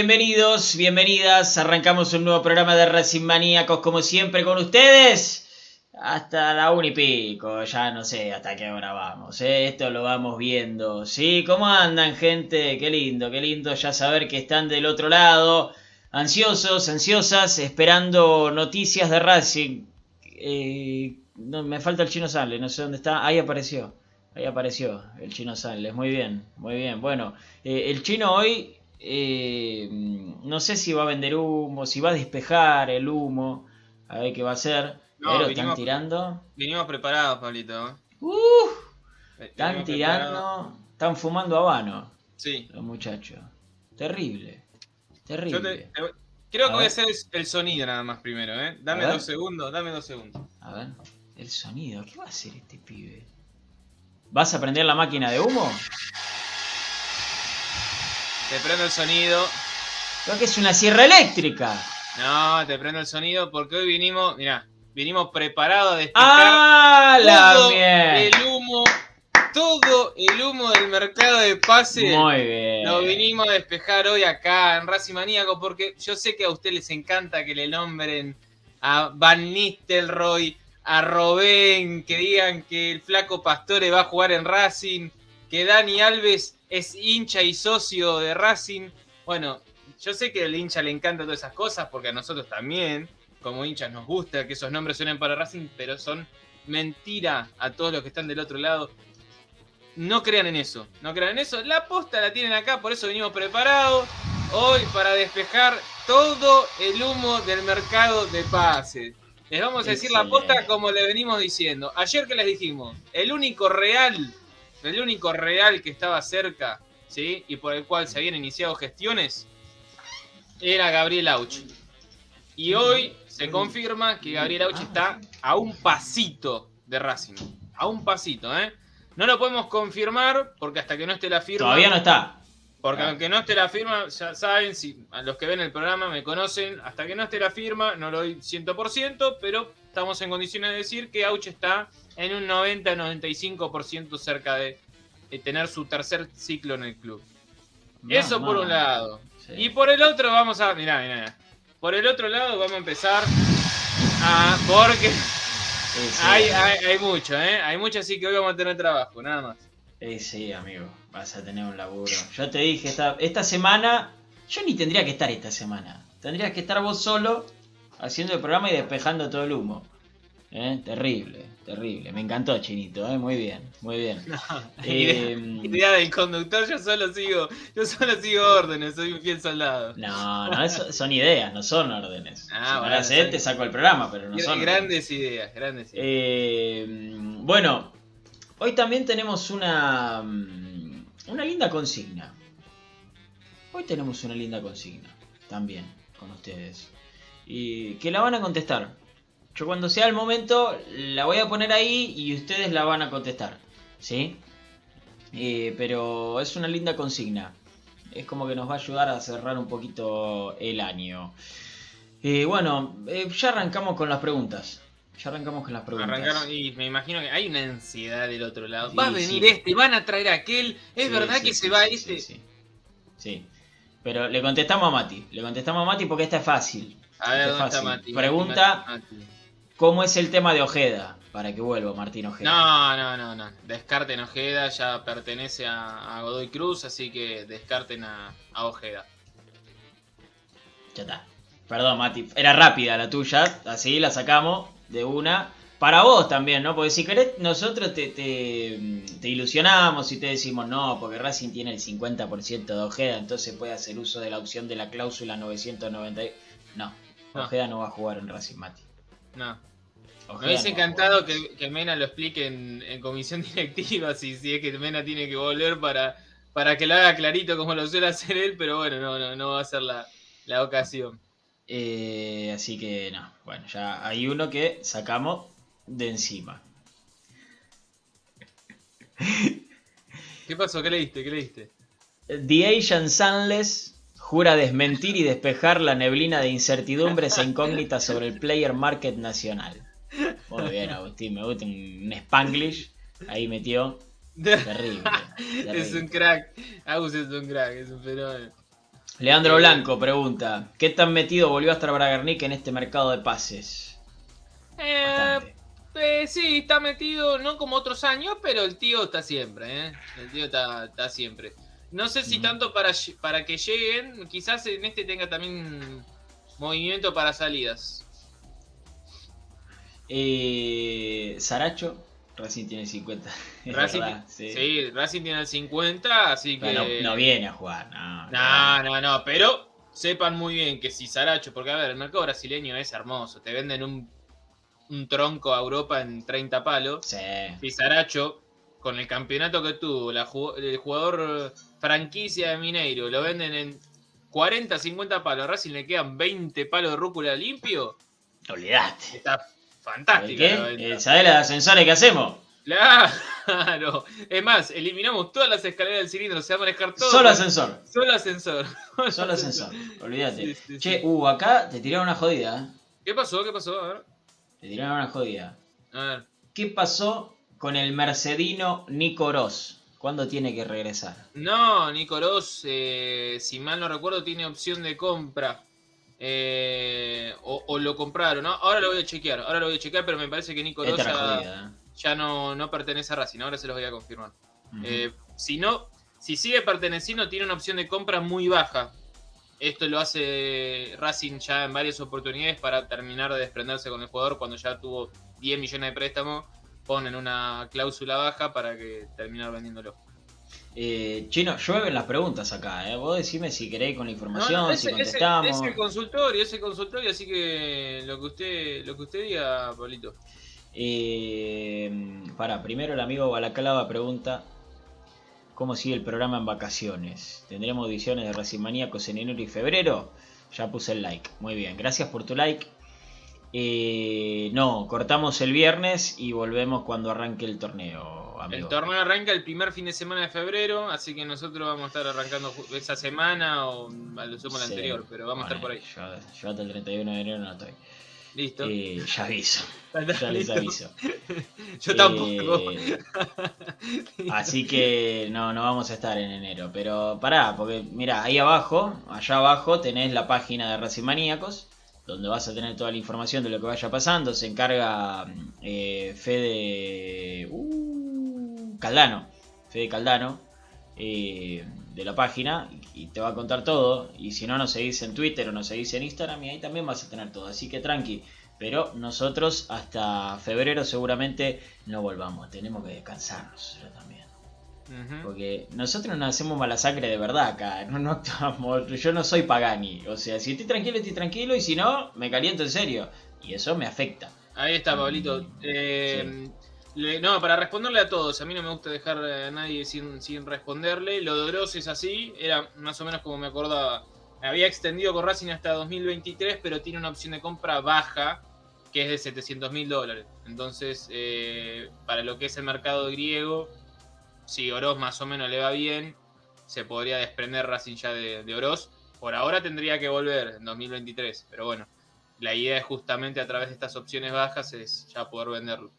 Bienvenidos, bienvenidas. Arrancamos un nuevo programa de Racing Maníacos, como siempre, con ustedes. Hasta la un y pico, ya no sé hasta qué hora vamos. ¿eh? Esto lo vamos viendo. ¿Sí? ¿Cómo andan, gente? Qué lindo, qué lindo ya saber que están del otro lado. Ansiosos, ansiosas, esperando noticias de Racing. Eh, no, me falta el chino Sale, no sé dónde está. Ahí apareció. Ahí apareció el chino Sales. Muy bien, muy bien. Bueno, eh, el chino hoy eh, no sé si va a vender humo, si va a despejar el humo, a ver qué va a hacer. pero están tirando. Vinimos preparados, Pablito. Uh, están tirando, están fumando habano. Sí. Los muchachos. Terrible. Terrible. creo que voy a hacer el sonido nada más primero, ¿eh? Dame dos segundos, dame dos segundos. A ver, el sonido. ¿Qué va a hacer este pibe? ¿Vas a prender la máquina de humo? Te prendo el sonido. Creo que es una sierra eléctrica. No, te prendo el sonido porque hoy vinimos, mira, vinimos preparados a despejar ¡Ah, todo el humo, todo el humo del mercado de pase. Muy bien. Lo vinimos a despejar hoy acá en Racing Maníaco porque yo sé que a ustedes les encanta que le nombren a Van Nistelrooy, a Robén, que digan que el flaco Pastore va a jugar en Racing, que Dani Alves es hincha y socio de Racing. Bueno, yo sé que al hincha le encantan todas esas cosas, porque a nosotros también, como hinchas, nos gusta que esos nombres suenen para Racing, pero son mentira a todos los que están del otro lado. No crean en eso, no crean en eso. La posta la tienen acá, por eso venimos preparados hoy para despejar todo el humo del mercado de pases. Les vamos a decir la posta como le venimos diciendo. Ayer que les dijimos, el único real, el único real que estaba cerca, ¿sí? Y por el cual se habían iniciado gestiones, era Gabriel Auch. Y hoy se confirma que Gabriel Auch está a un pasito de Racing. A un pasito, ¿eh? No lo podemos confirmar porque hasta que no esté la firma. Todavía no está. Porque aunque no esté la firma, ya saben, si a los que ven el programa me conocen, hasta que no esté la firma, no lo doy 100%, pero estamos en condiciones de decir que Auch está en un 90-95% cerca de, tener su tercer ciclo en el club. Eso por un lado. Y por el otro vamos a... Mirá, mirá. Por el otro lado vamos a empezar a... Porque hay, hay, mucho, ¿eh? Hay mucho, así que hoy vamos a tener trabajo, nada más. sí, amigo, vas a tener un laburo. Yo te dije, esta, esta semana, yo ni tendría que estar esta semana. Tendrías que estar vos solo haciendo el programa y despejando todo el humo. ¿Eh? Terrible, terrible. Me encantó Chinito, ¿eh? muy bien, muy bien. Eh, idea, del conductor, yo solo sigo, yo solo sigo órdenes, soy un fiel soldado. No, no, son ideas, no son órdenes. Ah, si te saco el programa, pero no son. Grandes ideas, grandes ideas. Eh, bueno, hoy también tenemos una, mm, una linda consigna. Hoy tenemos una linda consigna, también, con ustedes. Y que la van a contestar. Yo cuando sea el momento la voy a poner ahí y ustedes la van a contestar. ¿Sí? Eh, pero es una linda consigna. Es como que nos va a ayudar a cerrar un poquito el año. Eh, bueno, eh, ya arrancamos con las preguntas. Ya arrancamos con las preguntas. Arrancaron y me imagino que hay una ansiedad del otro lado. va a venir este, van a traer aquel. Es verdad que se va este. Sí, sí. Pero le contestamos a Mati. Le contestamos a Mati porque esta es fácil. A ver, ¿dónde está Mati? Pregunta. ¿Cómo es el tema de Ojeda? Para que vuelva Martín Ojeda. No, no, no, no. Descarten Ojeda, ya pertenece a, Godoy Cruz, así que descarten a, Ojeda. Ya está. Perdón, Mati. Era rápida la tuya, así la sacamos de una. Para vos también, ¿no? Porque si querés, nosotros te, te, ilusionamos y te decimos, no, porque Racing tiene el 50% de Ojeda, entonces puede hacer uso de la opción de la cláusula 990. No, no. Ojeda no va a jugar en Racing, Mati. No. Me hubiese encantado que, Mena lo explique en, comisión directiva, si, si, es que Mena tiene que volver para, para que lo haga clarito como lo suele hacer él, pero bueno, no, no, no va a ser la, ocasión. Eh, así que no, bueno, ya hay uno que sacamos de encima. ¿Qué pasó? ¿Qué leíste? ¿Qué leíste? The Asian Sunless jura desmentir y despejar la neblina de incertidumbres e incógnitas sobre el player market nacional. Muy bien, Agustín, me gusta un Spanglish. Ahí metió. Terrible, Es un crack. Agus es un crack, es un fenómeno. Leandro Blanco pregunta: ¿Qué tan metido volvió a estar Bragarnik en este mercado de pases? Eh, eh, sí, está metido, no como otros años, pero el tío está siempre, ¿eh? El tío está, siempre. No sé si tanto para, para que lleguen, quizás en este tenga también movimiento para salidas. Eh, Saracho, Racing tiene 50. Racing, sí. Racing tiene el 50, así que. no, viene a jugar, no. No, no, no, pero sepan muy bien que si Saracho, porque a ver, el mercado brasileño es hermoso, te venden un, un tronco a Europa en 30 palos. Sí. Si Saracho, con el campeonato que tuvo, la, el jugador franquicia de Mineiro, lo venden en 40, 50 palos, a Racing le quedan 20 palos de rúcula limpio. Olvidate. Está Fantástico. ¿Qué? ¿Sabés las ascensores que hacemos? Claro. Es más, eliminamos todas las escaleras del cilindro, se va a manejar todo. Solo ascensor. Solo ascensor. Solo ascensor. Olvídate. che, uh, acá te tiraron una jodida. ¿eh? ¿Qué pasó? ¿Qué pasó? A ver. Te tiraron una jodida. A ver. ¿Qué pasó con el mercedino Nico Ross? ¿Cuándo tiene que regresar? No, Nico Ross, eh, si mal no recuerdo, tiene opción de compra. Eh, o, o lo compraron, ¿no? Ahora lo voy a chequear, ahora lo voy a chequear, pero me parece que Nico Esta era Rosa jodida. ya no, no pertenece a Racing, ahora se los voy a confirmar. ¿eh? Eh, si no, si sigue perteneciendo, tiene una opción de compra muy baja. Esto lo hace Racing ya en varias oportunidades para terminar de desprenderse con el jugador cuando ya tuvo 10 millones de préstamo. Ponen una cláusula baja para que terminar vendiéndolo. Eh, Chino, llueven las preguntas acá, ¿eh? Vos decime si queréis con la información, No, no, si ese- contestamos. Es el consultorio, es el consultorio, así que lo que usted, lo que usted diga, Pablito. Eh, para, primero el amigo Balaclava pregunta ¿Cómo sigue el programa en vacaciones? ¿Tendremos ediciones de Racing Maníacos en enero y febrero? Ya puse el like. Muy bien, gracias por tu like. Eh, no, cortamos el viernes y volvemos cuando arranque el torneo, amigo. El torneo arranca el primer fin de semana de febrero, así que nosotros vamos a estar arrancando esa semana o a lo sumo la Sí. anterior, pero vamos a estar por ahí. Yo, yo hasta el 31 de enero no estoy. Listo. Eh, ya aviso, ¿Está ya les aviso. Yo tampoco. Eh, Así que no, no vamos a estar en enero. Pero pará, porque mira, ahí abajo, allá abajo tenés la página de Racing Maníacos, donde vas a tener toda la información de lo que vaya pasando. Se encarga eh, Fede uh, Caldano, Fede Caldano, eh, de la página, y te va a contar todo. Y si no nos seguís en Twitter o nos seguís en Instagram, y ahí también vas a tener todo. Así que tranqui. Pero nosotros hasta febrero seguramente no volvamos. Tenemos que descansarnos. Porque nosotros no hacemos mala sangre de verdad acá. No, no actuamos. Yo no soy Pagani. O sea, si estoy tranquilo, estoy tranquilo. Y si no, me caliento en serio. Y eso me afecta. Ahí está, Pablito. Eh, le- no, para responderle a todos, a mí no me gusta dejar a nadie sin, sin responderle. Lo de Oroz es así, era más o menos como me acordaba. Había extendido con Racing hasta 2023, pero tiene una opción de compra baja, que es de 700 mil dólares. Entonces, eh, para lo que es el mercado griego, si Oroz más o menos le va bien, se podría desprender Racing ya de, Oroz. Por ahora tendría que volver en 2023, pero bueno la idea es justamente a través de estas opciones bajas es ya poder venderlo.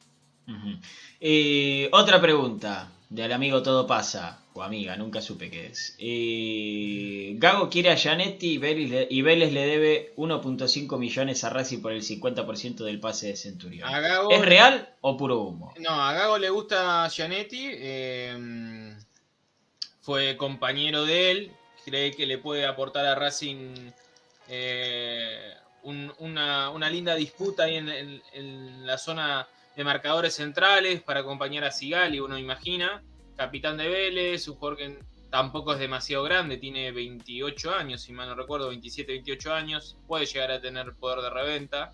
Ujú. Eh, otra pregunta del amigo Todo Pasa. O amiga, nunca supe qué es. Eh, Gago quiere a Gianetti y Vélez, le- y Vélez le debe 1.5 millones a Racing por el 50% del pase de Centurión. Gago, ¿Es real o puro humo? No, a Gago le gusta Gianetti. eh, fue compañero de él. Cree que le puede aportar a Racing eh, un- una, una linda disputa ahí en, en- en la zona de marcadores centrales para acompañar a Sigali, uno imagina. Capitán de Vélez, un jugador que tampoco es demasiado grande, tiene 28 años, si mal no recuerdo, 27, 28 años. Puede llegar a tener poder de reventa.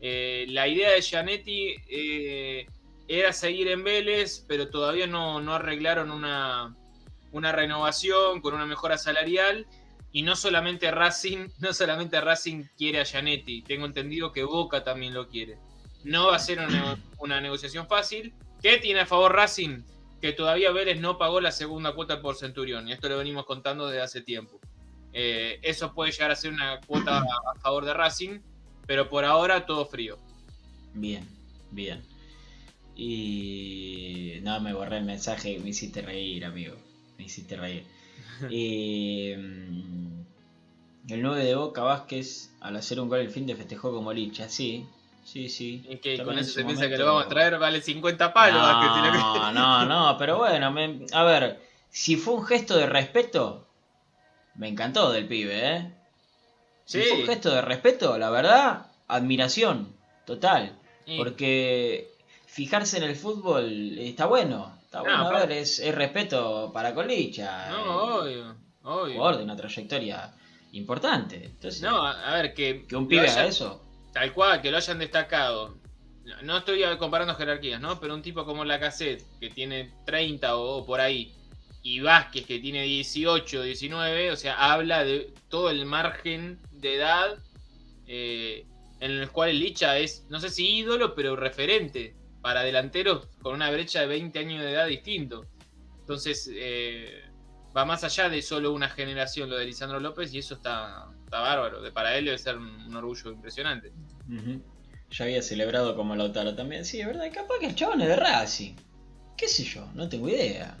Eh, la idea de Gianetti eh, era seguir en Vélez, pero todavía no, no arreglaron una, una renovación con una mejora salarial. Y no solamente Racing, no solamente Racing quiere a Gianetti, tengo entendido que Boca también lo quiere. No va a ser una, una negociación fácil. ¿Qué tiene a favor Racing? Que todavía Vélez no pagó la segunda cuota por Centurión, y esto lo venimos contando desde hace tiempo. Eh, eso puede llegar a ser una cuota a favor de Racing, pero por ahora todo frío. Bien, bien. Y. No, me borré el mensaje. Me hiciste reír, amigo. Me hiciste reír. Eh, el 9 de Boca Vázquez, al hacer un gol el fin de festejó como licha. Sí, sí, sí. Y que con eso se piensa que lo vamos a traer, vale 50 palos. Vázquez, si lo No, no, no, pero bueno, me- a ver, si fue un gesto de respeto, me encantó del pibe, ¿eh? Si fue un gesto de respeto, la verdad, admiración, total. Porque fijarse en el fútbol está bueno. Está bueno, a ver, es, es respeto para Colicha. No, eh, obvio, obvio. jugador de una trayectoria importante. Entonces, No, a, ver, que, que un pibe haga eso. Tal cual, que lo hayan destacado. No- estoy comparando jerarquías, ¿no? Pero un tipo como Lacazette, que tiene 30 o, por ahí, y Vázquez, que tiene 18, 19, o sea, habla de todo el margen de edad eh, en el cual el Licha es, no sé si ídolo, pero referente para delanteros con una brecha de 20 años de edad distinto. Entonces, eh, va más allá de solo una generación lo de Lisandro López y eso está, bárbaro. De, para él debe ser un orgullo impresionante. Ya había celebrado como Lautaro también. Sí, es verdad. Capaz que el chabón es de Racing. ¿Qué sé yo? No tengo idea.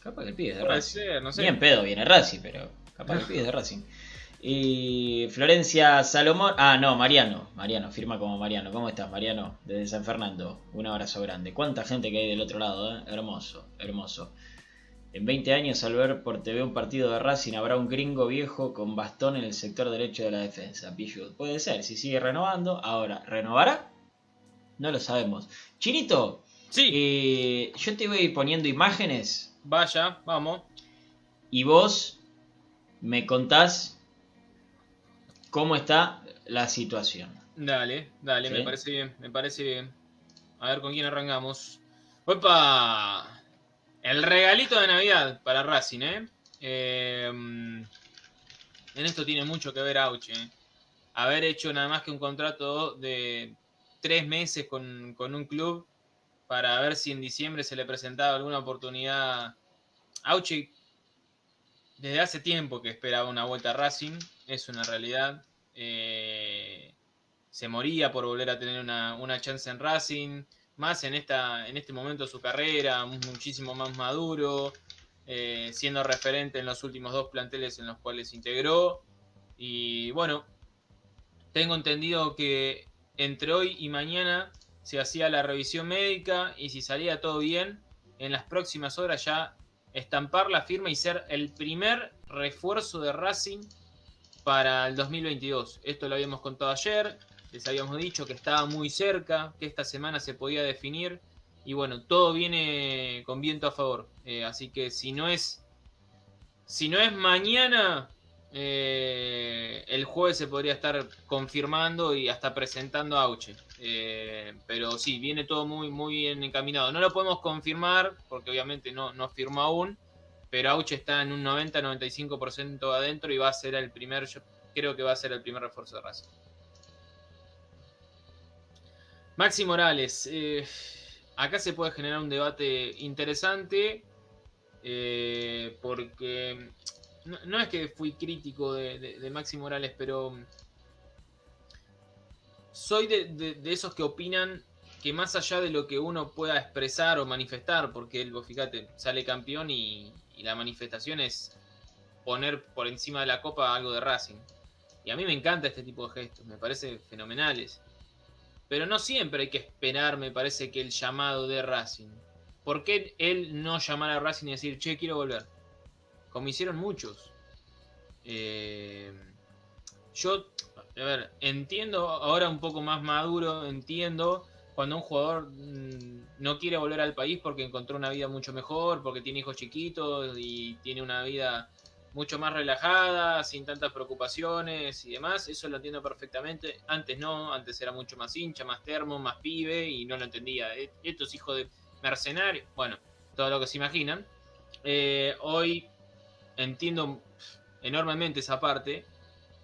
Capaz que el pibe es de Puede Racing. ser, no sé. Ni en pedo viene Racing, pero capaz que el pibe es de Racing. Y Florencia Salomón. Ah, no, Mariano. Mariano, firma como Mariano. ¿Cómo estás, Mariano? Desde San Fernando. Un abrazo grande. ¿Cuánta gente que hay del otro lado, eh? Hermoso, hermoso. En 20 años, al ver por TV un partido de Racing, habrá un gringo viejo con bastón en el sector derecho de la defensa. Pichut. Puede ser, si sigue renovando. Ahora, ¿renovará? No lo sabemos. Chirito, Sí, eh, yo te voy poniendo imágenes vaya, vamos. y vos me contás cómo está la situación. Dale, dale, ¿Sí? me parece bien, me parece bien. A ver con quién arrancamos. ¡Opa! El regalito de Navidad para Racing, ¿eh? Eh, en esto tiene mucho que ver Auche. ¿eh? Haber hecho nada más que un contrato de tres meses con, con un club para ver si en diciembre se le presentaba alguna oportunidad. Auche desde hace tiempo que esperaba una vuelta a Racing, es una realidad. Eh, se moría por volver a tener una, una chance en Racing, más en, esta, en este momento de su carrera, muchísimo más maduro, eh, siendo referente en los últimos dos planteles en los cuales integró. Y bueno, tengo entendido que entre hoy y mañana se hacía la revisión médica y si salía todo bien, en las próximas horas ya estampar la firma y ser el primer refuerzo de Racing para el 2022. Esto lo habíamos contado ayer, les habíamos dicho que estaba muy cerca, que esta semana se podía definir y bueno, todo viene con viento a favor. Eh, así que si no es si no es mañana, eh, el jueves se podría estar confirmando y hasta presentando a Auche. Eh, pero sí, viene todo muy, muy bien encaminado. No lo podemos confirmar porque obviamente no, no firmó aún, pero Auche está en un 90-95% adentro y va a ser el primer, yo creo que va a ser el primer refuerzo de Racing. Maxi Morales, eh, acá se puede generar un debate interesante eh, porque no, es que fui crítico de, de- Maxi Morales, pero soy de, esos que opinan que más allá de lo que uno pueda expresar o manifestar, porque él, vos fíjate, sale campeón y, y la manifestación es poner por encima de la copa algo de Racing. Y a mí me encanta este tipo de gestos, me parece fenomenales. Pero no siempre hay que esperar, me parece, que el llamado de Racing. ¿Por qué él no llamar a Racing y decir, che, quiero volver? Como hicieron muchos. Eh, yo, a ver, entiendo, ahora un poco más maduro, entiendo cuando un jugador mm, no quiere volver al país porque encontró una vida mucho mejor, porque tiene hijos chiquitos y tiene una vida mucho más relajada, sin tantas preocupaciones y demás, eso lo entiendo perfectamente. Antes no, antes era mucho más hincha, más termo, más pibe y no lo entendía. E- Estos hijos de mercenarios, bueno, todo lo que se imaginan. Eh, hoy entiendo enormemente esa parte,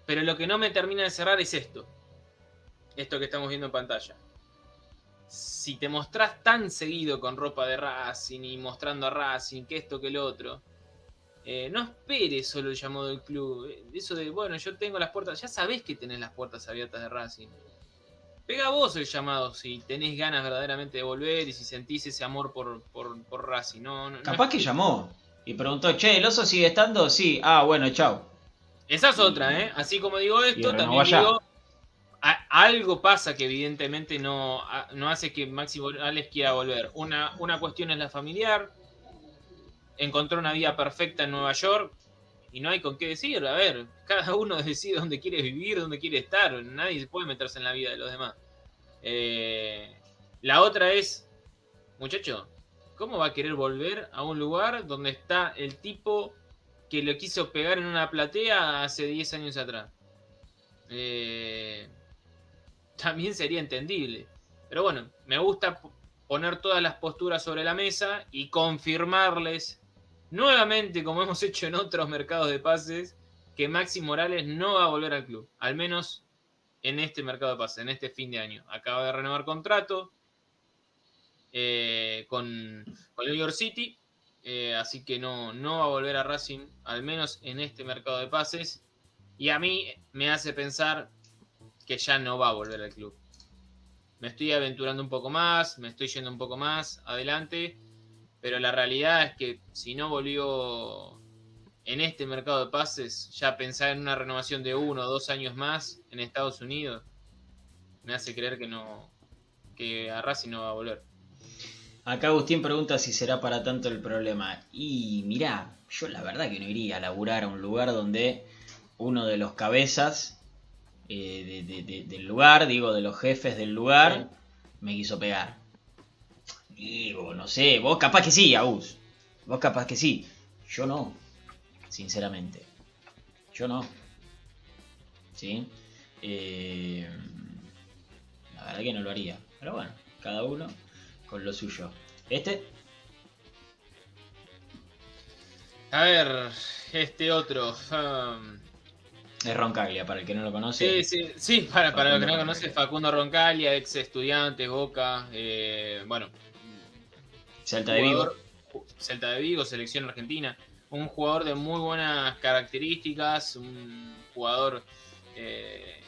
pero lo que no me termina de cerrar es esto. Esto que estamos viendo en pantalla. Si te mostrás tan seguido con ropa de Racing y mostrando a Racing, que esto, que lo otro, eh, no esperes solo el llamado del club. Eh, Eso de, bueno, yo tengo las puertas, ya sabés que tenés las puertas abiertas de Racing. Pega vos el llamado si tenés ganas verdaderamente de volver y si sentís ese amor por, por, por Racing. No, no- no Capaz que llamó y preguntó, che, ¿el oso sigue estando? Sí, ah, bueno, chao. Esa es otra, ¿eh? Así como digo esto, también allá. digo. a- algo pasa que evidentemente no, a- no hace que Maxi Morales quiera volver. Una, una cuestión es la familiar. Encontró una vida perfecta en Nueva York. Y no hay con qué decir. A ver, cada uno decide dónde quiere vivir, dónde quiere estar. Nadie puede meterse en la vida de los demás. Eh, la otra es, muchacho, ¿cómo va a querer volver a un lugar donde está el tipo que lo quiso pegar en una platea hace 10 años atrás. Eh, también sería entendible. Pero bueno, me gusta poner todas las posturas sobre la mesa y confirmarles nuevamente, como hemos hecho en otros mercados de pases, que Maxi Morales no va a volver al club. Al menos en este mercado de pases, en este fin de año. Acaba de renovar contrato eh, con, New York City. Eh, así que no, no va a volver a Racing, al menos en este mercado de pases. Y a mí me hace pensar que ya no va a volver al club. Me estoy aventurando un poco más, me estoy yendo un poco más adelante, pero la realidad es que si no volvió en este mercado de pases, ya pensar en una renovación de uno o dos años más en Estados Unidos, me hace creer que no que a Racing no va a volver. Acá Agustín pregunta si será para tanto el problema. Y mirá, yo la verdad que no iría a laburar a un lugar donde uno de los cabezas eh, de- de- de- del lugar, digo, de los jefes del lugar, me quiso pegar. Digo, no sé, vos capaz que sí, Agus. Vos capaz que sí. Yo no, sinceramente. Yo no. ¿Sí? Eh, la verdad que no lo haría. Pero bueno, cada uno con lo suyo. Este, A ver, este otro. um, es Roncaglia, para el que no lo conoce. sí, sí, sí, para, para los que no conocen, Roncaglia. Facundo Roncalia, ex estudiante, Boca, eh, bueno, Salta de Vigo. Celta de Vigo, selección argentina. Un jugador de muy buenas características, un jugador eh,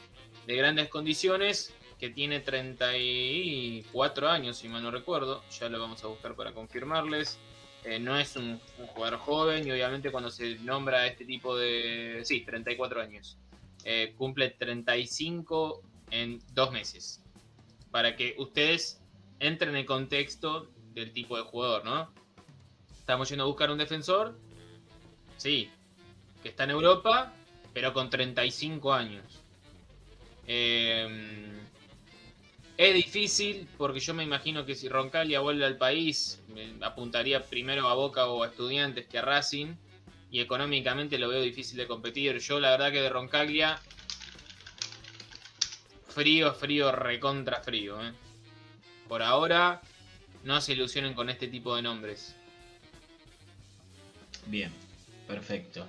de grandes condiciones que tiene 34 años, si mal no recuerdo. Ya lo vamos a buscar para confirmarles. Eh, no es un, un jugador joven y obviamente cuando se nombra este tipo de... Sí, 34 años. Eh, cumple 35 en dos meses. Para que ustedes entren en el contexto del tipo de jugador, ¿no? Estamos yendo a buscar un defensor, sí, que está en Europa, pero con 35 años. Eh, es difícil porque yo me imagino que si Roncalia vuelve al país, apuntaría primero a Boca o a Estudiantes que a Racing. Y económicamente lo veo difícil de competir. Yo la verdad que de Roncaglia, frío, frío, recontra frío. ¿eh? Por ahora, no se ilusionen con este tipo de nombres. Bien, perfecto.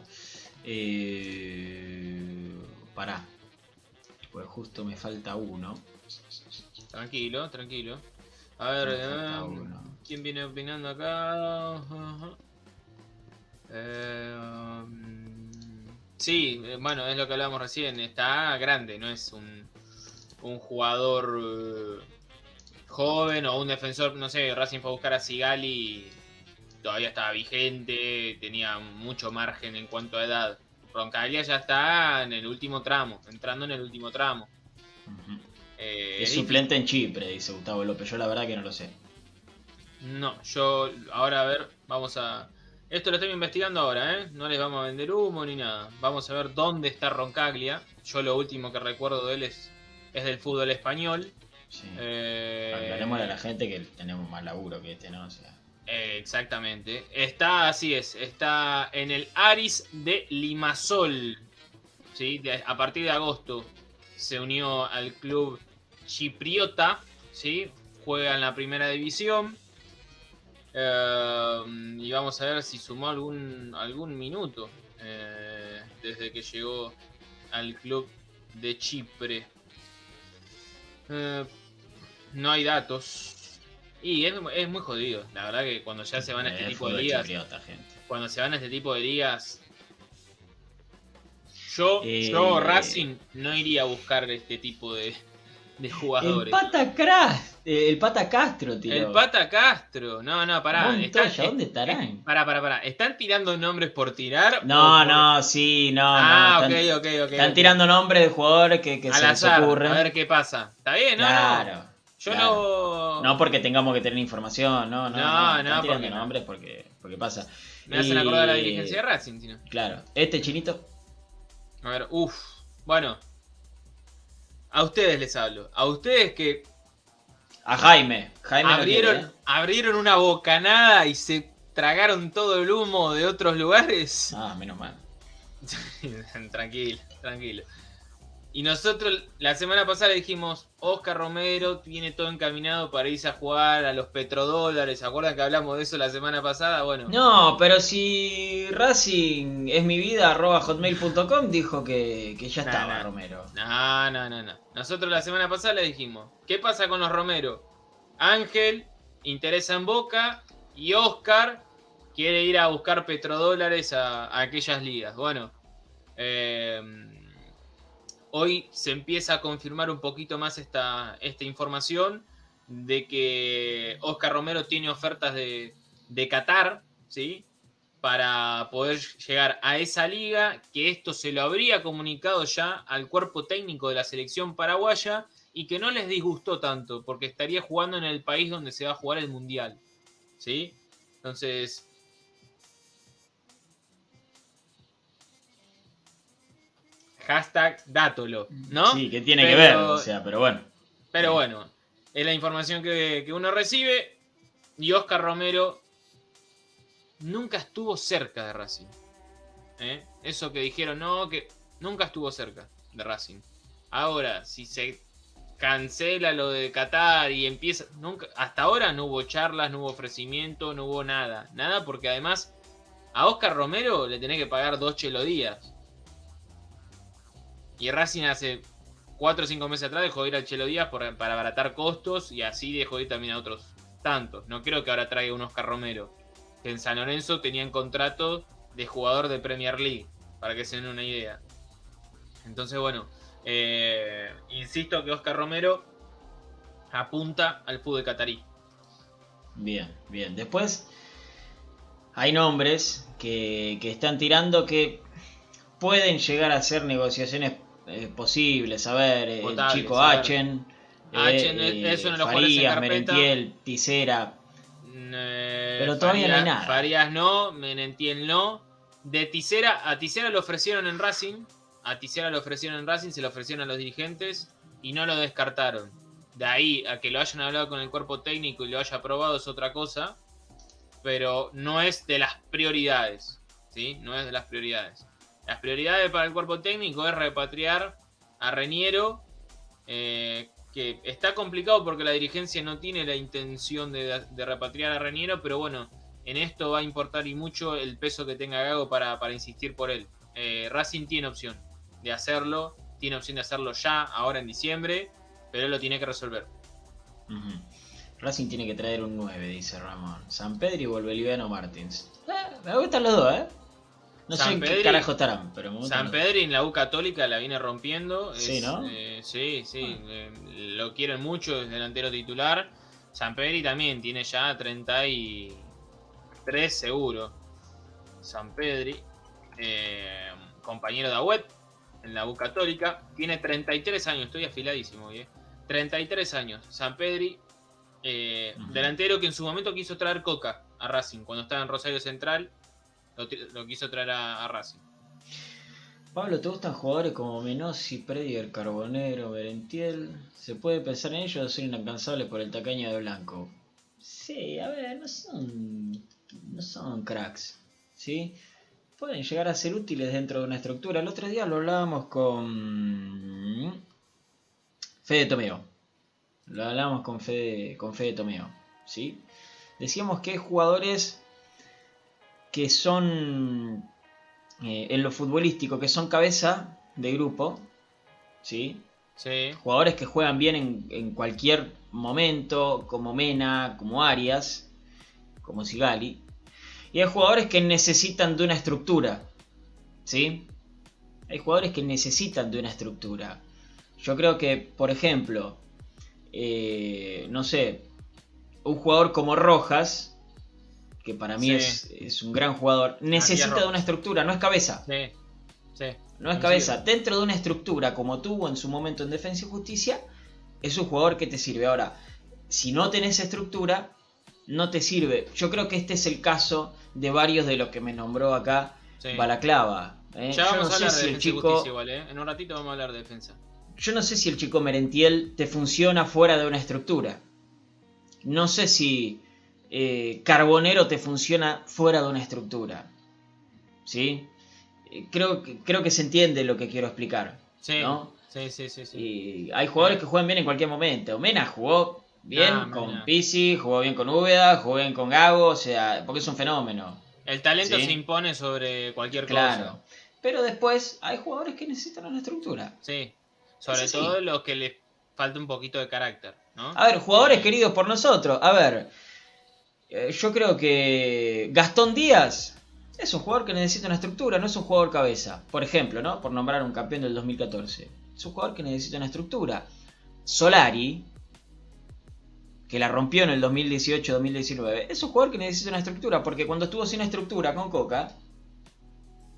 Eh, pará. Pues justo me falta uno. Tranquilo, tranquilo. A ver, eh. ¿quién viene opinando acá? Eh, sí, eh, bueno, es lo que hablábamos recién. Está grande, no es un, un jugador joven o un defensor. No sé, Racing fue a buscar a Sigali. Todavía estaba vigente, tenía mucho margen en cuanto a edad. Roncaglia ya está en el último tramo, entrando en el último tramo. Eh, Es es suplente en Chipre, dice Gustavo López. Yo la verdad que no lo sé. No, yo ahora a ver, vamos a... Esto lo estoy investigando ahora, ¿eh? No les vamos a vender humo ni nada. Vamos a ver dónde está Roncaglia. Yo lo último que recuerdo de él es, es del fútbol español. Sí. Eh, Aclarémosle a la gente que tenemos más laburo que este, ¿no? O sea, eh, exactamente. Está, así es, está en el Aris de Limasol. ¿sí? De- a partir de agosto se unió al club chipriota. ¿sí? Juega en la primera división. Eh, y vamos a ver si sumó algún, algún minuto desde que llegó al club de Chipre. Eh, no hay datos. Y es, es muy jodido. La verdad que cuando ya se van a este es tipo de ligas, chipriota, gente. cuando se van a este tipo de ligas, yo, Eh, yo Racing no iría a buscar este tipo de, de El jugadores. pata, Cras- eh, el pata Castro, tío. El Pata Castro, no, no, pará. Montoya, están- ¿dónde estarán? Pará, pará, pará. ¿Están tirando nombres por tirar? No, por- no, sí, no, Ah, no. ok, Están, ok, ok. están tirando nombres de jugadores que, que al se les azar, ocurren. a ver qué pasa. ¿Está bien? No, claro. no. Yo claro. no... No porque tengamos que tener información, no, no. No, no, no, porque no. nombres porque, porque pasa. Me hacen Y- acordar a la dirigencia de Racing, si no. Claro, este chinito. A ver, uff. Bueno. A ustedes les hablo. A ustedes que A Jaime. Jaime no abrieron, quiere, ¿eh? abrieron una bocanada y se tragaron todo el humo de otros lugares. Ah, menos mal. tranquilo, tranquilo. Y nosotros la semana pasada dijimos, Oscar Romero tiene todo encaminado para irse a jugar a los petrodólares. ¿Se acuerdan que hablamos de eso la semana pasada? Bueno, No, pero si Racing es mi vida, arroba hotmail.com dijo que, que ya Nah, estaba nah. Romero. no, no, no, no. Nosotros la semana pasada le dijimos, ¿qué pasa con los Romero? Ángel interesa en Boca y Oscar quiere ir a buscar petrodólares a, a aquellas ligas. Bueno, eh, hoy se empieza a confirmar un poquito más esta, esta información de que Oscar Romero tiene ofertas de, de Qatar, ¿sí? para poder llegar a esa liga, que esto se lo habría comunicado ya al cuerpo técnico de la selección paraguaya y que no les disgustó tanto, porque estaría jugando en el país donde se va a jugar el Mundial. ¿Sí? Entonces... Hashtag dátolo, ¿no? Sí, que tiene que ver, o sea, pero bueno. Pero bueno, es la información que, que uno recibe. Y Oscar Romero nunca estuvo cerca de Racing. ¿eh? Eso que dijeron, no, que nunca estuvo cerca de Racing. Ahora, si se cancela lo de Qatar y empieza. Nunca, hasta ahora no hubo charlas, no hubo ofrecimiento, no hubo nada. Nada porque además a Oscar Romero le tenés que pagar dos chelo días. Y Racing hace 4 o 5 meses atrás dejó de ir al Chelo Díaz para abaratar costos y así dejó de ir también a otros tantos. No creo que ahora traiga un Oscar Romero. Que en San Lorenzo tenían contrato de jugador de Premier League, para que se den una idea. Entonces, bueno, eh, insisto que Oscar Romero apunta al fútbol catarí. Bien, bien. Después hay nombres que, que están tirando que pueden llegar a ser negociaciones eh, posibles. A ver, el chico a ver. Achen, Achen es uno de los Farías. Merentiel, Tisera. Eh, Pero todavía no hay nada. Farías no, Menentiel no. De Tisera, a Tisera lo ofrecieron en Racing. A Tisera lo ofrecieron en Racing, se lo ofrecieron a los dirigentes y no lo descartaron. De ahí a que lo hayan hablado con el cuerpo técnico y lo haya aprobado es otra cosa. Pero no es de las prioridades. ¿sí? No es de las prioridades. Las prioridades para el cuerpo técnico es repatriar a Reñero. eh, que está complicado porque la dirigencia no tiene la intención de, repatriar a Reñero, pero bueno, en esto va a importar y mucho el peso que tenga Gago para, insistir por él. Eh, Racing tiene opción de hacerlo, tiene opción de hacerlo ya, ahora en diciembre, pero él lo tiene que resolver. Racing tiene que traer un 9, dice Ramón. San Pedro y Volveliano Martins. Eh, me gustan los dos, ¿eh? No sé San en qué Pedri- carajo estarán, pero me San. Pedro en la U Católica la viene rompiendo. Sí, ¿no? eh, sí, sí. eh, lo quieren mucho, es delantero titular. San Pedri también tiene ya 33 seguro. San Pedri, eh, compañero de Agüet en la U Católica, tiene 33 años, estoy afiladísimo eh. 33 años. San Pedri, delantero que en su momento quiso traer Coca a Racing cuando estaba en Rosario Central. Lo, quiso traer a- a. Pablo, ¿te gustan jugadores como Menossi, Prediger, Carbonero, Merentiel? ¿Se puede pensar en ellos o son inalcanzables por el tacaño de Blanco? Sí, a ver, no son, no son cracks, ¿sí? Pueden llegar a ser útiles dentro de una estructura. El otro día lo hablábamos con Fede Tomeo. Lo hablábamos con Fede, con Fede Tomeo, ¿sí? Decíamos que jugadores que son eh, en lo futbolístico, que son cabeza de grupo, ¿sí? Sí. Jugadores que juegan bien en, en cualquier momento, como Mena, como Arias, como Sigali. Y hay jugadores que necesitan de una estructura, ¿sí? Hay jugadores que necesitan de una estructura. Yo creo que, por ejemplo, eh, no sé, un jugador como Rojas, que para mí Sí. es, es un gran jugador, necesita de una estructura, no es cabeza. Sí, sí. No es cabeza. Dentro de una estructura como tuvo en su momento en Defensa y Justicia, es un jugador que te sirve. Ahora, si no tenés estructura, no te sirve. Yo creo que este es el caso de varios de los que me nombró acá. Balaclava. ¿eh? Ya Yo vamos no a sé hablar de si el chico, igual, ¿eh? En un ratito vamos a hablar de defensa. yo no sé si el chico Merentiel te funciona fuera de una estructura. No sé si eh, Carbonero te funciona fuera de una estructura. ¿Sí? Eh, Creo, que- creo que se entiende lo que quiero explicar. Sí, ¿no? sí, sí, sí. sí. Y hay jugadores que juegan bien en cualquier momento. Mena jugó bien Ah, con. Pisi, jugó bien con Úbeda, jugó bien con Gago, o sea, porque es un fenómeno. El talento Sí. se impone sobre cualquier Claro. cosa. Pero después hay jugadores que necesitan una estructura. Sí. Sobre Es todo los que les falta un poquito de carácter, ¿no? A ver, jugadores Eh, queridos por nosotros. A ver, eh, yo creo que Gastón Díaz es un jugador que necesita una estructura, no es un jugador cabeza. Por ejemplo, ¿no? Por nombrar un campeón del 2014. Es un jugador que necesita una estructura. Solari que la rompió en el 2018-2019, es un jugador que necesita una estructura, porque cuando estuvo sin estructura con Coca,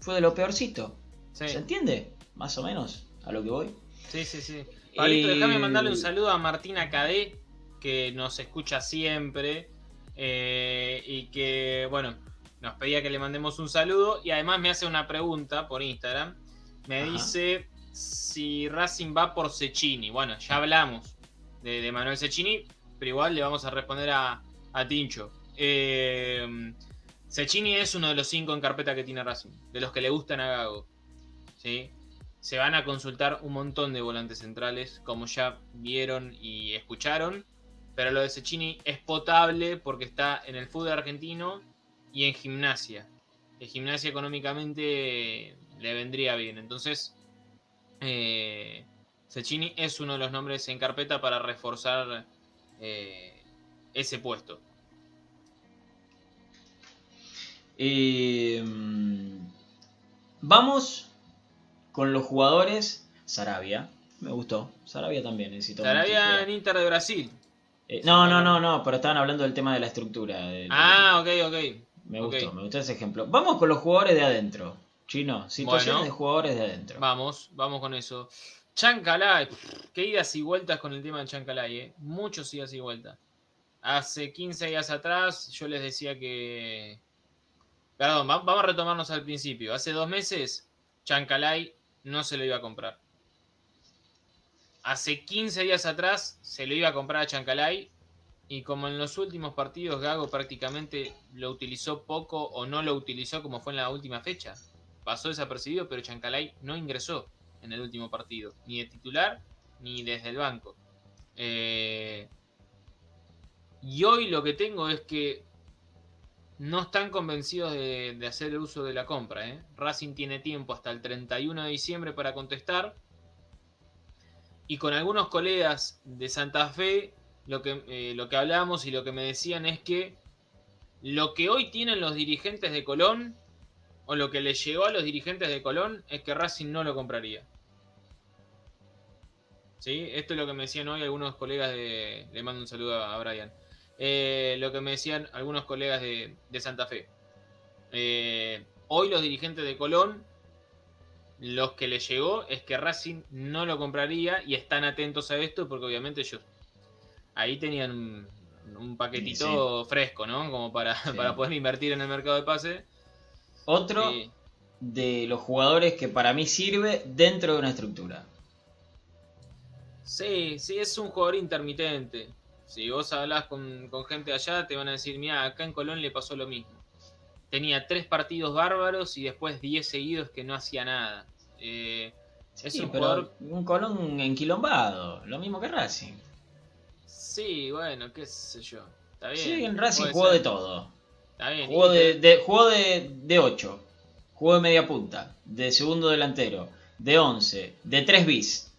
fue de lo peorcito. Sí, ¿Se entiende? Más o menos a lo que voy. sí, sí. sí. Pablito, déjame mandarle un saludo a Martina Cadé, que nos escucha siempre. Eh, y que, bueno, nos pedía que le mandemos un saludo. Y además me hace una pregunta por Instagram. Me Ajá. dice si Racing va por Cecchini. Bueno, ya hablamos de, de Manuel Cecchini, pero igual le vamos a responder a, a Tincho. Eh, Cecchini es uno de los cinco en carpeta que tiene Racing, de los que le gustan a Gago. ¿sí? Se van a consultar un montón de volantes centrales, como ya vieron y escucharon. Pero lo de Cecchini es potable porque está en el fútbol argentino y en gimnasia. En gimnasia económicamente le vendría bien. Entonces, eh, Cecchini es uno de los nombres en carpeta para reforzar eh, ese puesto. Eh, vamos con los jugadores. Sarabia, me gustó. Sarabia también necesitó. una Sarabia en. Inter de Brasil. Eh, no, no, no, no, pero estaban hablando del tema de la estructura. Ah, ok, ok. me gustó, me gustó ese ejemplo. Vamos con los jugadores de adentro. Chino, situaciones Bueno. de jugadores de adentro. Vamos, vamos con eso. Chancalay, qué idas y vueltas con el tema de Chancalay, ¿eh? Muchos idas y vueltas. Hace 15 días atrás yo les decía que... Perdón, va- vamos a retomarnos al principio. Hace dos meses Chancalay no se lo iba a comprar. Hace 15 días atrás se lo iba a comprar a Chancalay y como en los últimos partidos Gago prácticamente lo utilizó poco o no lo utilizó como fue en la última fecha. Pasó desapercibido, pero Chancalay no ingresó en el último partido, ni de titular ni desde el banco. Eh, y hoy lo que tengo es que no están convencidos de, hacer el uso de la compra. ¿eh? Racing tiene tiempo hasta el 31 de diciembre para contestar. Y con algunos colegas de Santa Fe, lo que, eh, lo que hablábamos y lo que me decían es que lo que hoy tienen los dirigentes de Colón, o lo que le llegó a los dirigentes de Colón, es que Racing no lo compraría. ¿Sí? Esto es lo que me decían hoy algunos colegas de... Le mando un saludo a Brian. Eh, lo que me decían algunos colegas de, de Santa Fe. Eh, hoy los dirigentes de Colón, los que le llegó es que Racing no lo compraría y están atentos a esto porque obviamente ellos ahí tenían un, un paquetito fresco, ¿no? Como para, Sí. para poder invertir en el mercado de pase. Otro de los jugadores que para mí sirve dentro de una estructura. Sí, sí, es un jugador intermitente. Si vos hablas con, con gente allá, te van a decir, mira, acá en Colón le pasó lo mismo. Tenía tres partidos bárbaros y después diez seguidos que no hacía nada. Eh, es Sí, un pero jugador... un Colón enquilombado, lo mismo que Racing. Sí, bueno, qué sé yo. Está bien. Sí, en Racing jugó ser. de todo. Está bien. Jugó de, jugó de, de 8, jugó de media punta, de segundo delantero, de 11, de 3 bis.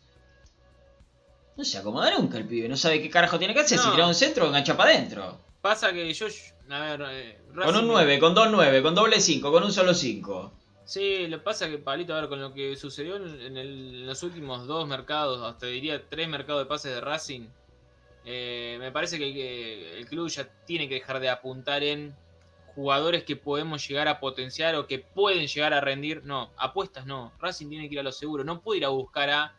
No se acomoda nunca el pibe, no sabe qué carajo tiene que hacer, si No. tira un centro o engancha para adentro. Pasa que yo... A ver... eh, Con un 9, con dos 9, con doble 5, con un solo 5. Sí, lo que pasa que, Pablito, a ver, con lo que sucedió en, en el- en los últimos dos mercados, hasta diría tres mercados de pases de Racing, eh, me parece que, que el club ya tiene que dejar de apuntar en jugadores que podemos llegar a potenciar o que pueden llegar a rendir. No, apuestas no. Racing tiene que ir a lo seguro. No puede ir a buscar a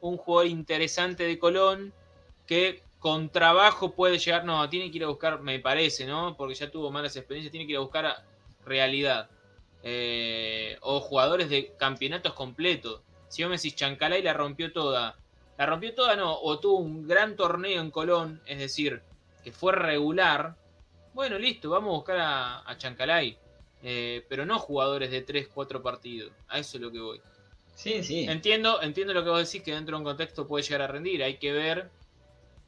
un jugador interesante de Colón que con trabajo puede llegar. No, tiene que ir a buscar, me parece, ¿no? Porque ya tuvo malas experiencias, tiene que ir a buscar a realidad. Eh, o jugadores de campeonatos completos. Si vos me decís Chancalay la rompió toda. La rompió toda, no. O tuvo un gran torneo en Colón, es decir, que fue regular. Bueno, listo, vamos a buscar a, a Chancalay. Eh, pero no jugadores de 3, 4 partidos. A eso es lo que voy. Sí, sí. Entiendo, entiendo lo que vos decís, que dentro de un contexto puede llegar a rendir. Hay que ver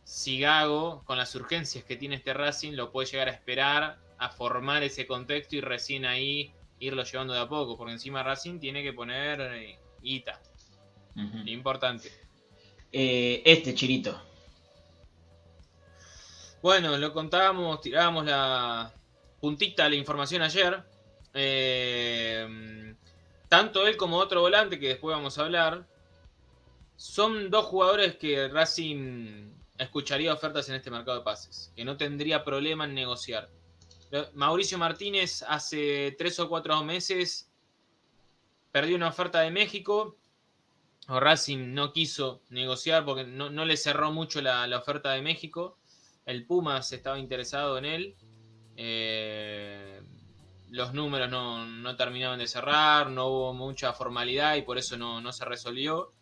si Gago, con las urgencias que tiene este Racing, lo puede llegar a esperar, a formar ese contexto y recién ahí irlo llevando de a poco. Porque encima Racing tiene que poner eh, guita. Ujú. Importante. Eh, este chirito. Bueno, lo contábamos, tirábamos la puntita de la información ayer. Eh, tanto él como otro volante, que después vamos a hablar, son dos jugadores que Racing escucharía ofertas en este mercado de pases, que no tendría problema en negociar. Mauricio Martínez hace tres o cuatro meses perdió una oferta de México. O Racing no quiso negociar porque no, le cerró mucho la, oferta de México. El Pumas estaba interesado en él. Eh, los números no, terminaban de cerrar, no hubo mucha formalidad y por eso no, no se resolvió.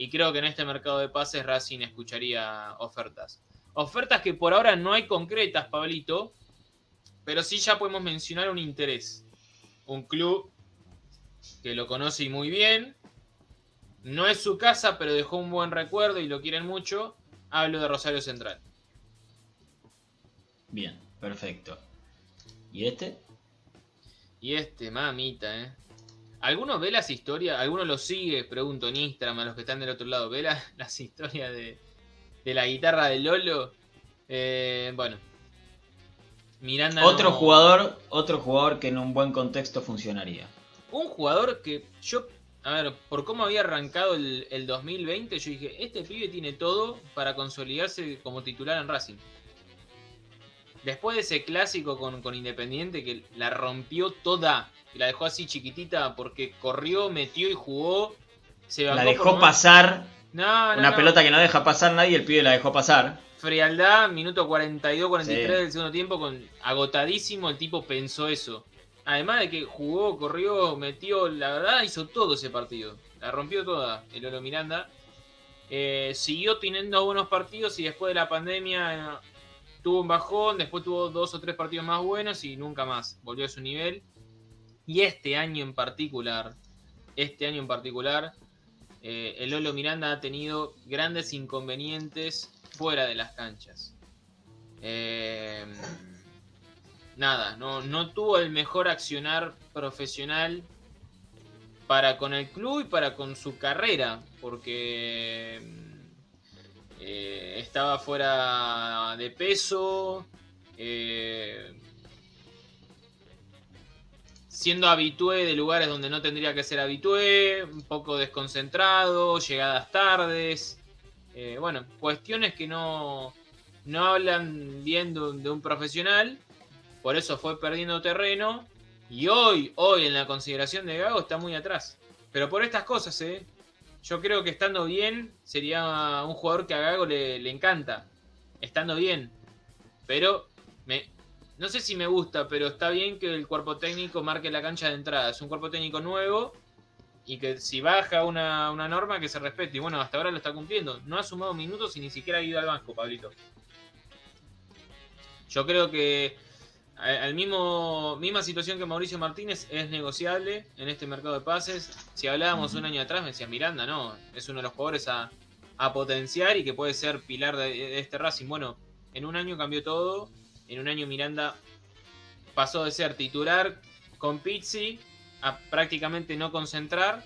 Y creo que en este mercado de pases Racing escucharía ofertas. Ofertas que por ahora no hay concretas, Pablito, pero sí ya podemos mencionar un interés. Un club que lo conoce muy bien. No es su casa, pero dejó un buen recuerdo y lo quieren mucho. Hablo de Rosario Central. Bien, perfecto. ¿Y este? Y este, mamita, ¿eh? ¿Alguno ve las historias? ¿Alguno lo sigue? Pregunto en Instagram a los que están del otro lado. ¿Ve las historias de, la guitarra de Lolo? Eh, bueno. Miranda. Otro jugador, otro jugador que en un buen contexto funcionaría. Un jugador que yo, a ver, por cómo había arrancado el, el 2020, yo dije, este pibe tiene todo para consolidarse como titular en Racing. Después de ese clásico con, con Independiente que la rompió toda y la dejó así chiquitita porque corrió, metió y jugó. Se la dejó pasar. una pelota que no deja pasar nadie, el pibe la dejó pasar. Frialdad, minuto 42, 43 del segundo tiempo, con agotadísimo, el tipo pensó eso. Además de que jugó, corrió, metió, la verdad hizo todo ese partido. La rompió toda el Oro Miranda. Eh, siguió teniendo buenos partidos y después de la pandemia tuvo un bajón, después tuvo dos o tres partidos más buenos y nunca más volvió a su nivel. Y este año en particular, este año en particular, eh, el Lolo Miranda ha tenido grandes inconvenientes fuera de las canchas. Eh, nada, no, no tuvo el mejor accionar profesional para con el club y para con su carrera, porque eh, estaba fuera de peso, siendo habitué de lugares donde no tendría que ser habitué, un poco desconcentrado, llegadas tardes. Eh, bueno, cuestiones que no, no hablan bien de, un profesional, por eso fue perdiendo terreno. Y hoy, hoy en la consideración de Gago está muy atrás. Pero por estas cosas, ¿eh? Yo creo que estando bien sería un jugador que a Gago le, le encanta. Estando bien. Pero me, no sé si me gusta, pero está bien que el cuerpo técnico marque la cancha de entrada. Es un cuerpo técnico nuevo y que si baja una, norma que se respete. Y bueno, hasta ahora lo está cumpliendo. No ha sumado minutos y ni siquiera ha ido al banco, Pablito. Yo creo que al mismo misma situación que Mauricio Martínez es negociable en este mercado de pases. Si hablábamos un año atrás, me decía Miranda, no, es uno de los jugadores a, potenciar y que puede ser pilar de, de, este Racing. Bueno, en un año cambió todo en un año Miranda pasó de ser titular con Pizzi a prácticamente no concentrar.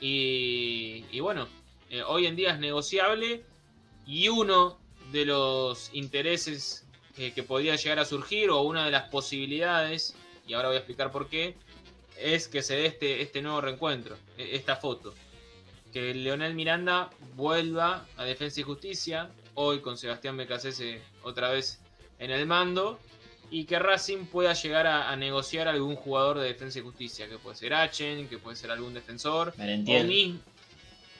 Y, bueno, eh, hoy en día es negociable y uno de los intereses que, podría llegar a surgir o una de las posibilidades, y ahora voy a explicar por qué, es que se dé este, este nuevo reencuentro, e, esta foto. Que Leonel Miranda vuelva a Defensa y Justicia, hoy con Sebastián Becasese otra vez en el mando y que Racing pueda llegar a, negociar algún jugador de defensa y justicia, que puede ser Achen, que puede ser algún defensor, o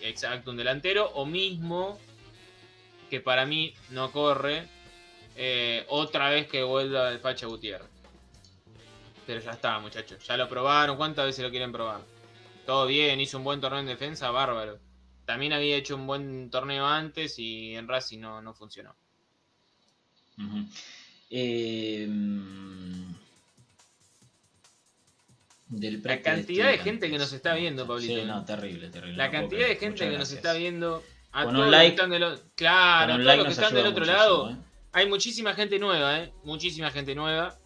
exacto, un delantero, o mismo, que para mí no corre, eh, otra vez que vuelva el Facha Gutiérrez. Pero ya está, muchachos, ya lo probaron, ¿cuántas veces lo quieren probar? Todo bien, hizo un buen torneo en defensa, bárbaro. También había hecho un buen torneo antes y en Racing no, no funcionó. Em, la cantidad de gente que nos está viendo, Pablito. Sí, no, terrible, terrible. La cantidad de gente que nos está viendo. A todos like, que están del, claro, a todos los que están del otro lado. ¿eh? Hay muchísima gente nueva, ¿eh? Muchísima gente nueva.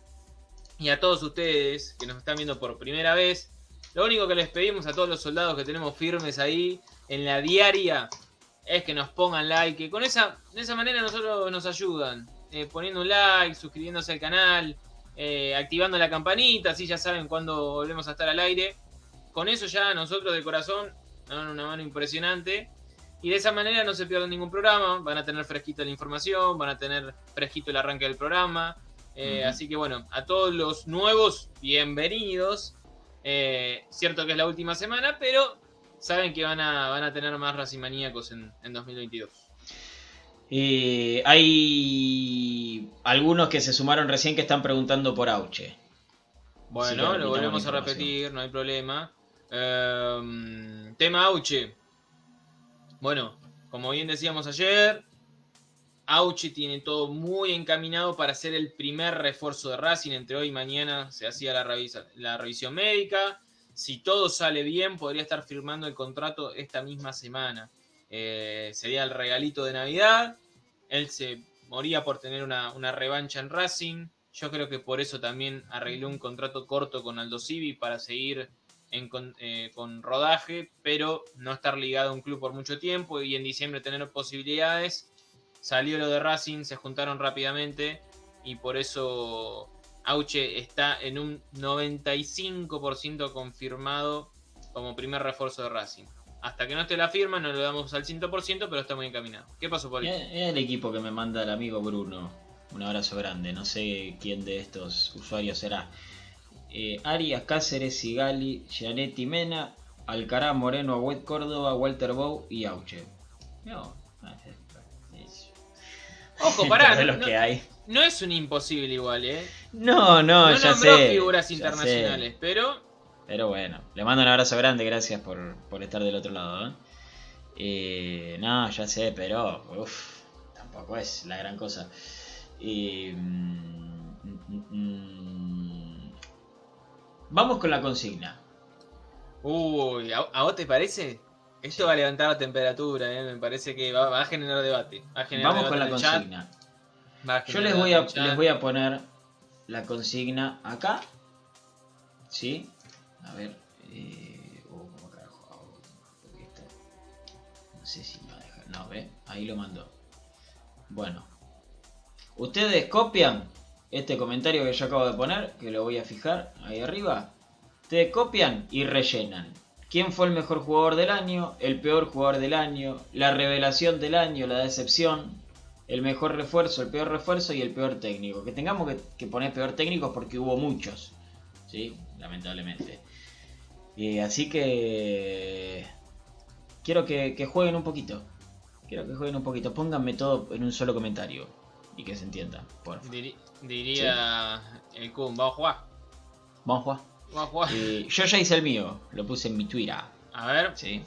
Y a todos ustedes que nos están viendo por primera vez, lo único que les pedimos a todos los soldados que tenemos firmes ahí en la diaria es que nos pongan like. Que con esa, de esa manera nosotros nos ayudan. Eh, poniendo un like, suscribiéndose al canal, eh, activando la campanita, así ya saben cuándo volvemos a estar al aire. Con eso ya nosotros de corazón nos dan una mano impresionante. Y de esa manera no se pierden ningún programa, van a tener fresquito la información, van a tener fresquito el arranque del programa. Eh. Así que bueno, a todos los nuevos, bienvenidos. Eh, cierto que es la última semana, pero saben que van a, van a tener más racimaníacos en, en 2022. Eh, hay algunos que se sumaron recién que están preguntando por Auche. Bueno, Sí, lo volvemos a repetir, no hay problema. Ehm, tema Auche. Bueno, como bien decíamos ayer, Auche tiene todo muy encaminado para ser el primer refuerzo de Racing. Entre hoy y mañana se hacía la, revisa- la revisión médica. Si todo sale bien, podría estar firmando el contrato esta misma semana. Eh, sería el regalito de Navidad. Él se moría por tener una, revancha en Racing. Yo creo que por eso también arregló un contrato corto con Aldo Civi para seguir con, eh, con rodaje, pero no estar ligado a un club por mucho tiempo y en diciembre tener posibilidades. Salió lo de Racing, se juntaron rápidamente y por eso Auche está en un 95% confirmado como primer refuerzo de Racing. Hasta que no esté la firma, no lo damos al 100%, pero está muy encaminado. ¿Qué pasó, Poli? Es es el equipo que me manda el amigo Bruno. Un abrazo grande. No sé quién de estos usuarios será. Eh, Arias, Cáceres, Sigali, Gianetti Mena, Alcaraz, Moreno, Agüet Córdoba, Walter Bow y Auche. No, Ojo, pará, de no, los no- que hay. no es un imposible igual, ¿eh? No, no, No ya sé. figuras internacionales, sé. pero Pero bueno, le mando un abrazo grande, gracias por, por estar del otro lado. ¿eh? Eh, no, ya sé, pero uf, tampoco es la gran cosa. Eh, mm, mm, vamos con la consigna. Uy, ¿a, a vos te parece? Esto va a levantar la temperatura, ¿eh? me parece que va, va a generar debate. Va a generar Vamos con la consigna. Yo les voy, a, les voy a poner la consigna acá. ¿Sí? A ver. Eh, oh, No sé si me va a. No, ve. Ahí lo mandó. Bueno. Ustedes copian este comentario que yo acabo de poner, que lo voy a fijar ahí arriba. Ustedes copian y rellenan. ¿Quién fue el mejor jugador del año? El peor jugador del año. La revelación del año, la decepción. El mejor refuerzo, el peor refuerzo y el peor técnico. Que tengamos que, que poner peor técnico porque hubo muchos. ¿Sí? Lamentablemente. Y así que... Quiero que, que jueguen un poquito. Quiero que jueguen un poquito. Pónganme todo en un solo comentario. Y que se entienda. Por diría el Kun, vamos a jugar. Vamos a jugar. Vamos a jugar. Eh, yo ya hice el mío. Lo puse en mi Twitter. A ver, ¿Sí?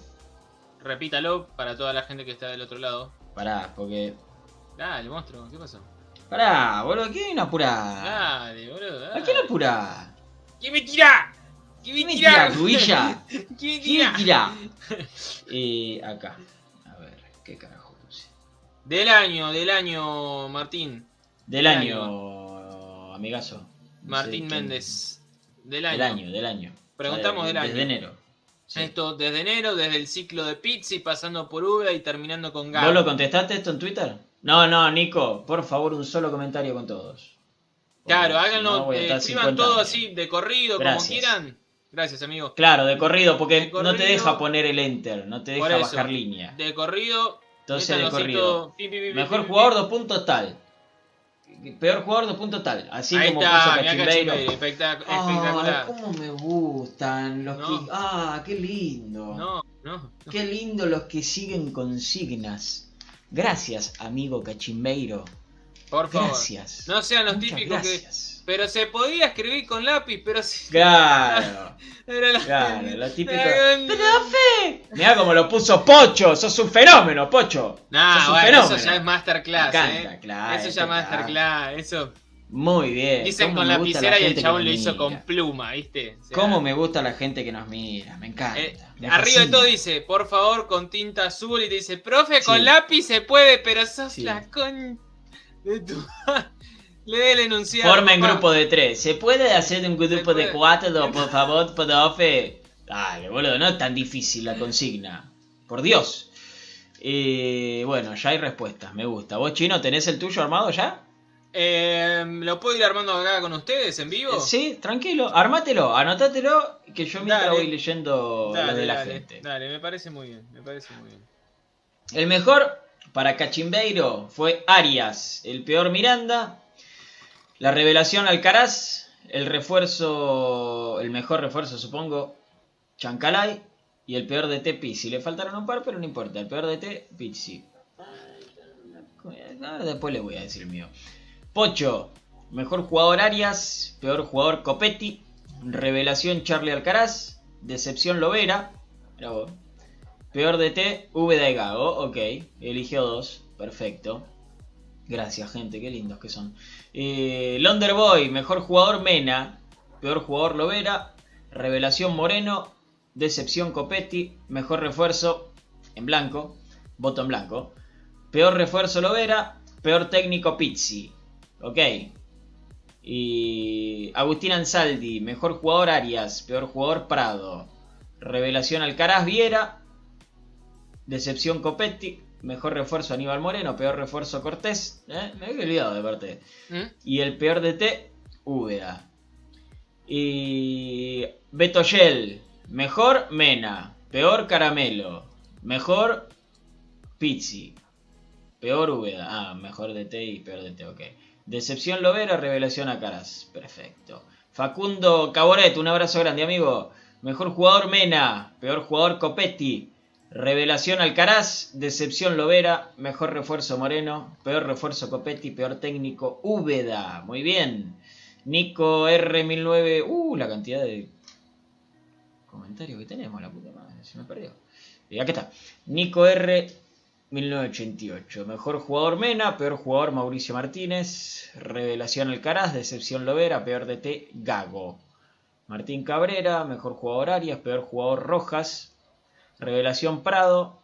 repítalo para toda la gente que está del otro lado. Pará, porque... Dale, monstruo, ¿qué pasó? Pará, boludo. ¿Quién hay una apurada? Dale, boludo. ¿A Dale. quién apura? ¿Quién me ¿Quién me tira? Tira, Rubilla? ¿Quién me ¿Quién tira? tira? Eh, acá. A ver, ¿qué carajo puse? Del año, del año, Martín. Del Del año, amigazo. No Martín Méndez. Del año. Del año, del año. Preguntamos O sea, del año. Desde enero. Sí. Esto desde enero, desde el ciclo de Pizzi, pasando por Uva y terminando con ¿Vos Gabo. lo contestaste esto en Twitter? No, no, Nico, por favor, un solo comentario con todos. Claro, háganlo, no eh, escriban 50 todo así de corrido, Gracias. como quieran. Gracias, amigo. Claro, de corrido, porque De no te deja poner el enter, no te deja eso, bajar línea. De corrido. Entonces, de corrido. todo, pim, pim, pim, Mejor jugador, dos puntos tal. Peor jugador, dos puntos tal. Así Ahí como está, puso mirá Cachimbeiro. Espectac- Ay, espectacular. cómo me gustan los No. que... Ah, qué lindo. No, no. no. Qué lindo los que siguen consignas. Gracias, amigo Cachimbeiro. Por favor. Gracias. No sean los Muchas típicos que. Pero se podía escribir con lápiz, pero sí. Claro, Era la- claro, lo típico. ¡Profe! Mirá cómo lo puso Pocho, sos un fenómeno, Pocho. Nah, sos un bueno, fenómeno. eso ya es masterclass, encanta, eh. claro, Eso ya es masterclass, eso. Muy bien. Dicen con lapicera y el chabón lo hizo con pluma, ¿viste? O sea, Cómo me gusta la gente que nos mira, me encanta. eh, me arriba de todo dice, por favor, con tinta azul. Y te dice, profe, con Sí. lápiz se puede, pero sos Sí. la con. de tu. Le dé el enunciado. Formen papá. grupo de tres. ¿Se puede hacer un grupo de cuatro, por favor, profe? Dale, boludo, no es tan difícil la consigna. Por Dios. Eh, bueno, ya hay respuestas, me gusta. ¿Vos, Chino, tenés el tuyo armado ya? Eh, ¿Lo puedo ir armando acá con ustedes en vivo? Eh, Sí, tranquilo, armátelo, anotátelo, que yo mientras Dale. voy leyendo Dale, lo de la dale, gente. dale, me parece muy bien, me parece muy bien. El mejor para Cachimbeiro fue Arias, el peor Miranda, la revelación Alcaraz, el refuerzo, el mejor refuerzo supongo, Chancalay y el peor de T Pizzi. Le faltaron un par, pero no importa, el peor de T Pizzi. Ah, Después le voy a decir el mío. Pocho, mejor jugador Arias, peor jugador Copetti, revelación Charlie Alcaraz, decepción Lovera, vos. peor DT Vda y Gago, ok, eligió dos, perfecto. Gracias gente, qué lindos que son. Eh, Londerboy, mejor jugador Mena, peor jugador Lovera, revelación Moreno, decepción Copetti, mejor refuerzo en blanco, voto en blanco. Peor refuerzo Lovera, peor técnico Pizzi. Ok. Agustín Ansaldi, mejor jugador Arias, peor jugador Prado. Revelación Alcaraz Viera, decepción Copetti, mejor refuerzo Aníbal Moreno, peor refuerzo Cortés. ¿eh? Me había olvidado de parte. ¿Mm? Y el peor DT, Úbeda. Y Beto Shell, mejor Mena, peor Caramelo, mejor Pizzi, peor Úbeda. Ah, mejor DT y peor DT, ok. Decepción Lovera, revelación a Caras. Perfecto. Facundo Caboret, un abrazo grande, amigo. Mejor jugador Mena, peor jugador Copetti, revelación Alcaraz, decepción Lovera, mejor refuerzo Moreno, peor refuerzo Copetti, peor técnico Úbeda. Muy bien. Nico R1009, uh, la cantidad de comentarios que tenemos, la puta madre, se me perdió. Y aquí está. Nico R 1988. Mejor jugador Mena, peor jugador Mauricio Martínez, revelación Alcaraz, decepción Lovera, peor DT Gago. Martín Cabrera, mejor jugador Arias, peor jugador Rojas, revelación Prado,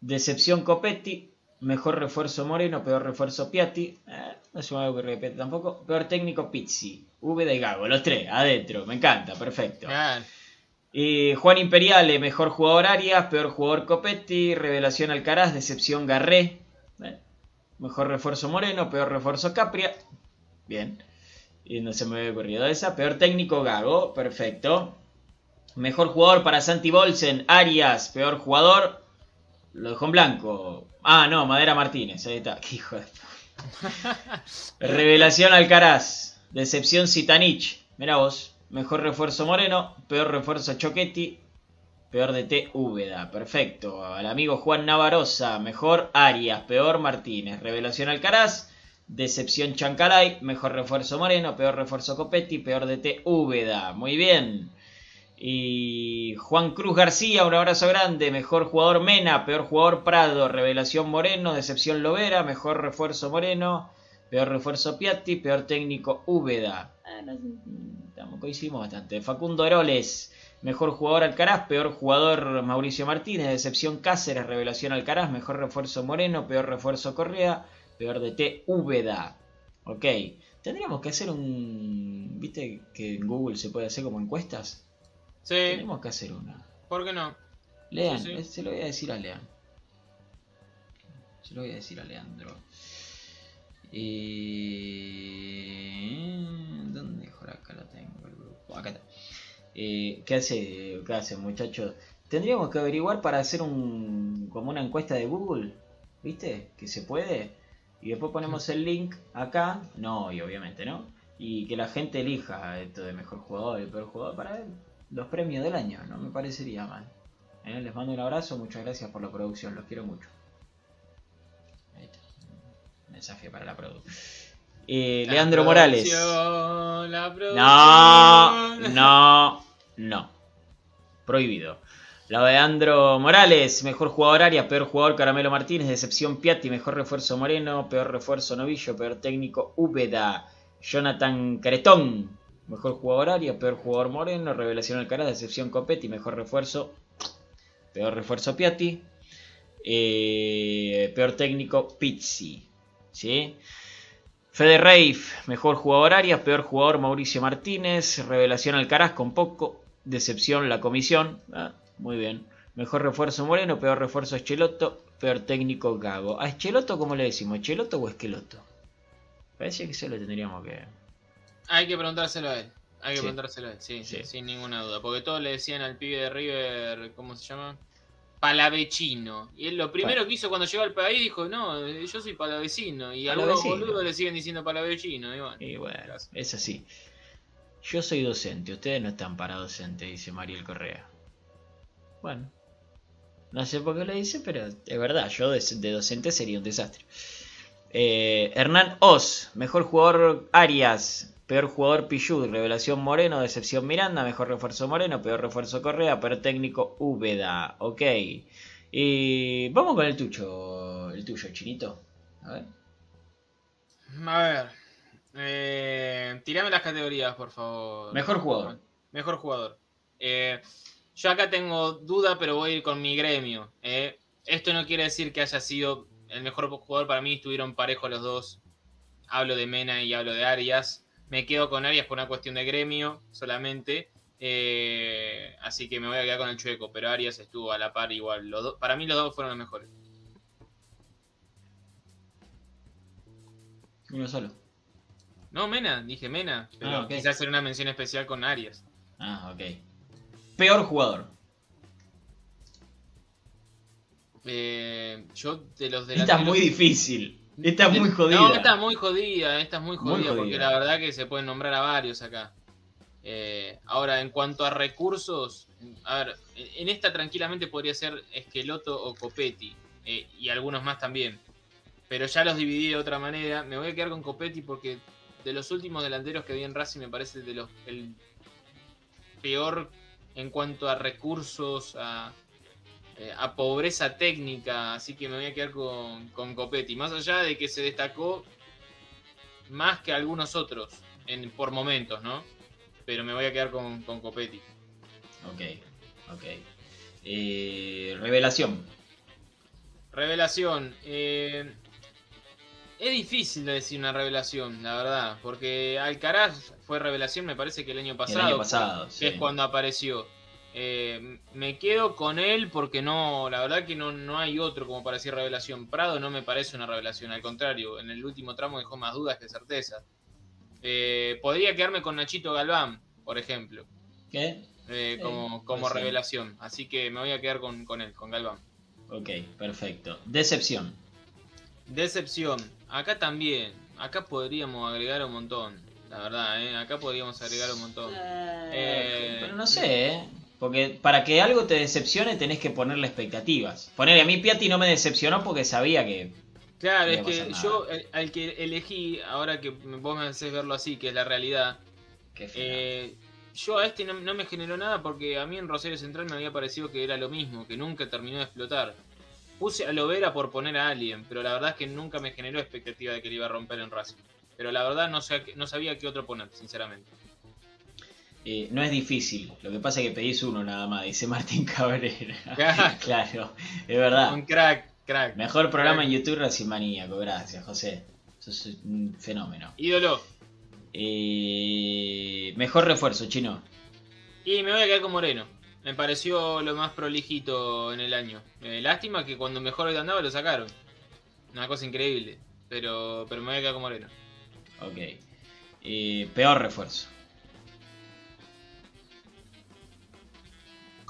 decepción Copetti, mejor refuerzo Moreno, peor refuerzo Piatti, eh, no se me va a ocurrir Piatti tampoco, peor técnico Pizzi, V de Gago, los tres, adentro, me encanta, perfecto. Eh, Juan Imperiale, mejor jugador Arias, peor jugador Copetti, revelación Alcaraz, decepción Garré. Eh, Mejor refuerzo Moreno, peor refuerzo Capria. Bien. Y no se me había ocurrido esa. Peor técnico Gago, perfecto. Mejor jugador para Santi Bolsen, Arias, peor jugador. Lo dejó en blanco. Ah, no, Madera Martínez, ahí está. Qué hijo de... Revelación Alcaraz. Decepción Zitanich. Mira vos. Mejor refuerzo Moreno. Peor refuerzo Choquetti. Peor DT Úbeda. Perfecto. Al amigo Juan Navarosa. Mejor Arias. Peor Martínez. Revelación Alcaraz. Decepción Chancalay. Mejor refuerzo Moreno. Peor refuerzo Copetti. Peor DT Úbeda. Muy bien. Y Juan Cruz García, un abrazo grande. Mejor jugador Mena, peor jugador Prado, revelación Moreno, decepción Lovera, mejor refuerzo Moreno, peor refuerzo Piatti, peor técnico Úbeda. Ah, no bastante. Facundo Heroles, mejor jugador Alcaraz, peor jugador Mauricio Martínez, decepción Cáceres, revelación Alcaraz, mejor refuerzo Moreno, peor refuerzo Correa, peor DT Úbeda. Ok, tendríamos que hacer un... ¿Viste que en Google se puede hacer como encuestas? Sí, Tenemos que hacer una. ¿por qué no? Lean, Sí, sí. eh, se lo voy a decir a Lean. Se lo voy a decir a Leandro. Y... ¿Dónde mejor acá la tengo? el grupo? Acá está. Eh, ¿Qué hace, qué hace muchachos? Tendríamos que averiguar para hacer un como una encuesta de Google, ¿viste? Que se puede. Y después ponemos el link acá. No, y obviamente no. Y que la gente elija esto de mejor jugador y peor jugador para ver los premios del año. No me parecería mal. Eh, Les mando un abrazo, muchas gracias por la producción, los quiero mucho. Ahí está. Mensaje para la producción. Eh, La Leandro Morales. la No, no, no. Prohibido. Leandro Morales, mejor jugador Arias, peor jugador Caramelo Martínez, decepción Piatti, mejor refuerzo Moreno, peor refuerzo Novillo, peor técnico Úbeda, Jonathan Cretón, mejor jugador Arias, peor jugador Moreno, revelación Alcaraz, decepción Copetti, mejor refuerzo, peor refuerzo Piatti, eh, peor técnico Pizzi, ¿sí? Fede Reif, mejor jugador Arias, peor jugador Mauricio Martínez, revelación Alcaraz con poco, decepción la comisión, ah, muy bien. Mejor refuerzo Moreno, peor refuerzo Escheloto, peor técnico Gago. ¿A Escheloto cómo le decimos? ¿Cheloto o Esqueloto? Parece que eso lo tendríamos que... Hay que preguntárselo a él. Hay que Sí. preguntárselo a él, sí, sí, sin ninguna duda. Porque todos le decían al pibe de River, ¿cómo se llama? palavecino. Y él lo primero que hizo cuando llegó al país dijo, no, yo soy palavecino. Y a algunos Palavecino. boludos le siguen diciendo palavecino. Y bueno, Y bueno, es así. Yo soy docente, ustedes no están para docente, dice Mariel Correa. Bueno, no sé por qué lo dice, pero es verdad, yo de, de docente sería un desastre. Eh, Hernán Oz, mejor jugador Arias, peor jugador Pichud, revelación Moreno, decepción Miranda, mejor refuerzo Moreno, peor refuerzo Correa, peor técnico Úbeda. Ok. Y vamos con el tuyo, el tuyo, chinito. A ver. a ver. Eh, tirame las categorías, por favor. Mejor jugador. Mejor jugador. Eh, yo acá tengo duda, pero voy a ir con mi gremio. eh. Esto no quiere decir que haya sido el mejor jugador para mí. Estuvieron parejos los dos. Hablo de Mena y hablo de Arias. Me quedo con Arias por una cuestión de gremio solamente. eh, así que me voy a quedar con el chueco. Pero Arias estuvo a la par igual. Los dos- para mí los dos fueron los mejores. Uno solo. No, Mena, dije Mena. Pero Ah, hacer una mención especial con Arias. Ah, ok. Peor jugador. Eh, yo de los de Esta es muy difícil. Esta es muy jodida. No, esta es muy jodida, esta es muy Muy jodida, porque la verdad que se pueden nombrar a varios acá. Eh, ahora, en cuanto a recursos, a ver, en esta tranquilamente podría ser Esqueloto o Copetti, eh, y algunos más también. Pero ya los dividí de otra manera. Me voy a quedar con Copetti porque de los últimos delanteros que vi en Racing me parece de los, el peor en cuanto a recursos, a, eh, a pobreza técnica, así que me voy a quedar con, con Copetti. Más allá de que se destacó más que algunos otros en, por momentos, ¿no? Pero me voy a quedar con, con Copetti. Ok, ok. Eh, revelación. Revelación. eh, es difícil de decir una revelación, la verdad, porque Alcaraz fue revelación, me parece que el año pasado. el año pasado, que sí. es cuando apareció. Eh, me quedo con él porque no, la verdad que no, no hay otro como para decir revelación. Prado no me parece una revelación, al contrario, en el último tramo dejó más dudas que certezas. Eh, podría quedarme con Nachito Galván, por ejemplo, ¿Qué? eh, como, como revelación. Así que me voy a quedar con, con él, con Galván. Ok, perfecto. Decepción. Decepción. Acá también. Acá podríamos agregar un montón. La verdad, ¿eh? Acá podríamos agregar un montón. Eh, Pero no sé, ¿eh? Porque para que algo te decepcione tenés que ponerle expectativas. Ponerle a mí Piatti no me decepcionó porque sabía que... Claro, No es que nada. yo al que elegí, ahora que vos me haces verlo así, que es la realidad, eh, yo a este no, no me generó nada porque a mí en Rosario Central me había parecido que era lo mismo, que nunca terminó de explotar. Puse a Lovera por poner a alguien, pero la verdad es que nunca me generó expectativa de que le iba a romper en Racing. Pero la verdad no, sé, no sabía qué otro poner, sinceramente. Eh, no es difícil. Lo que pasa es que pedís uno nada más, dice Martín Cabrera. Claro. es verdad. Un crack, crack. Mejor programa en YouTube Racing Maníaco, gracias, José. Sos un fenómeno. Ídolo. Eh, mejor refuerzo, chino. Y me voy a quedar con Moreno. Me pareció lo más prolijito en el año. Eh, lástima que cuando mejor andaba lo sacaron. Una cosa increíble. Pero, pero me voy a quedar con Moreno. Ok. Eh, peor refuerzo.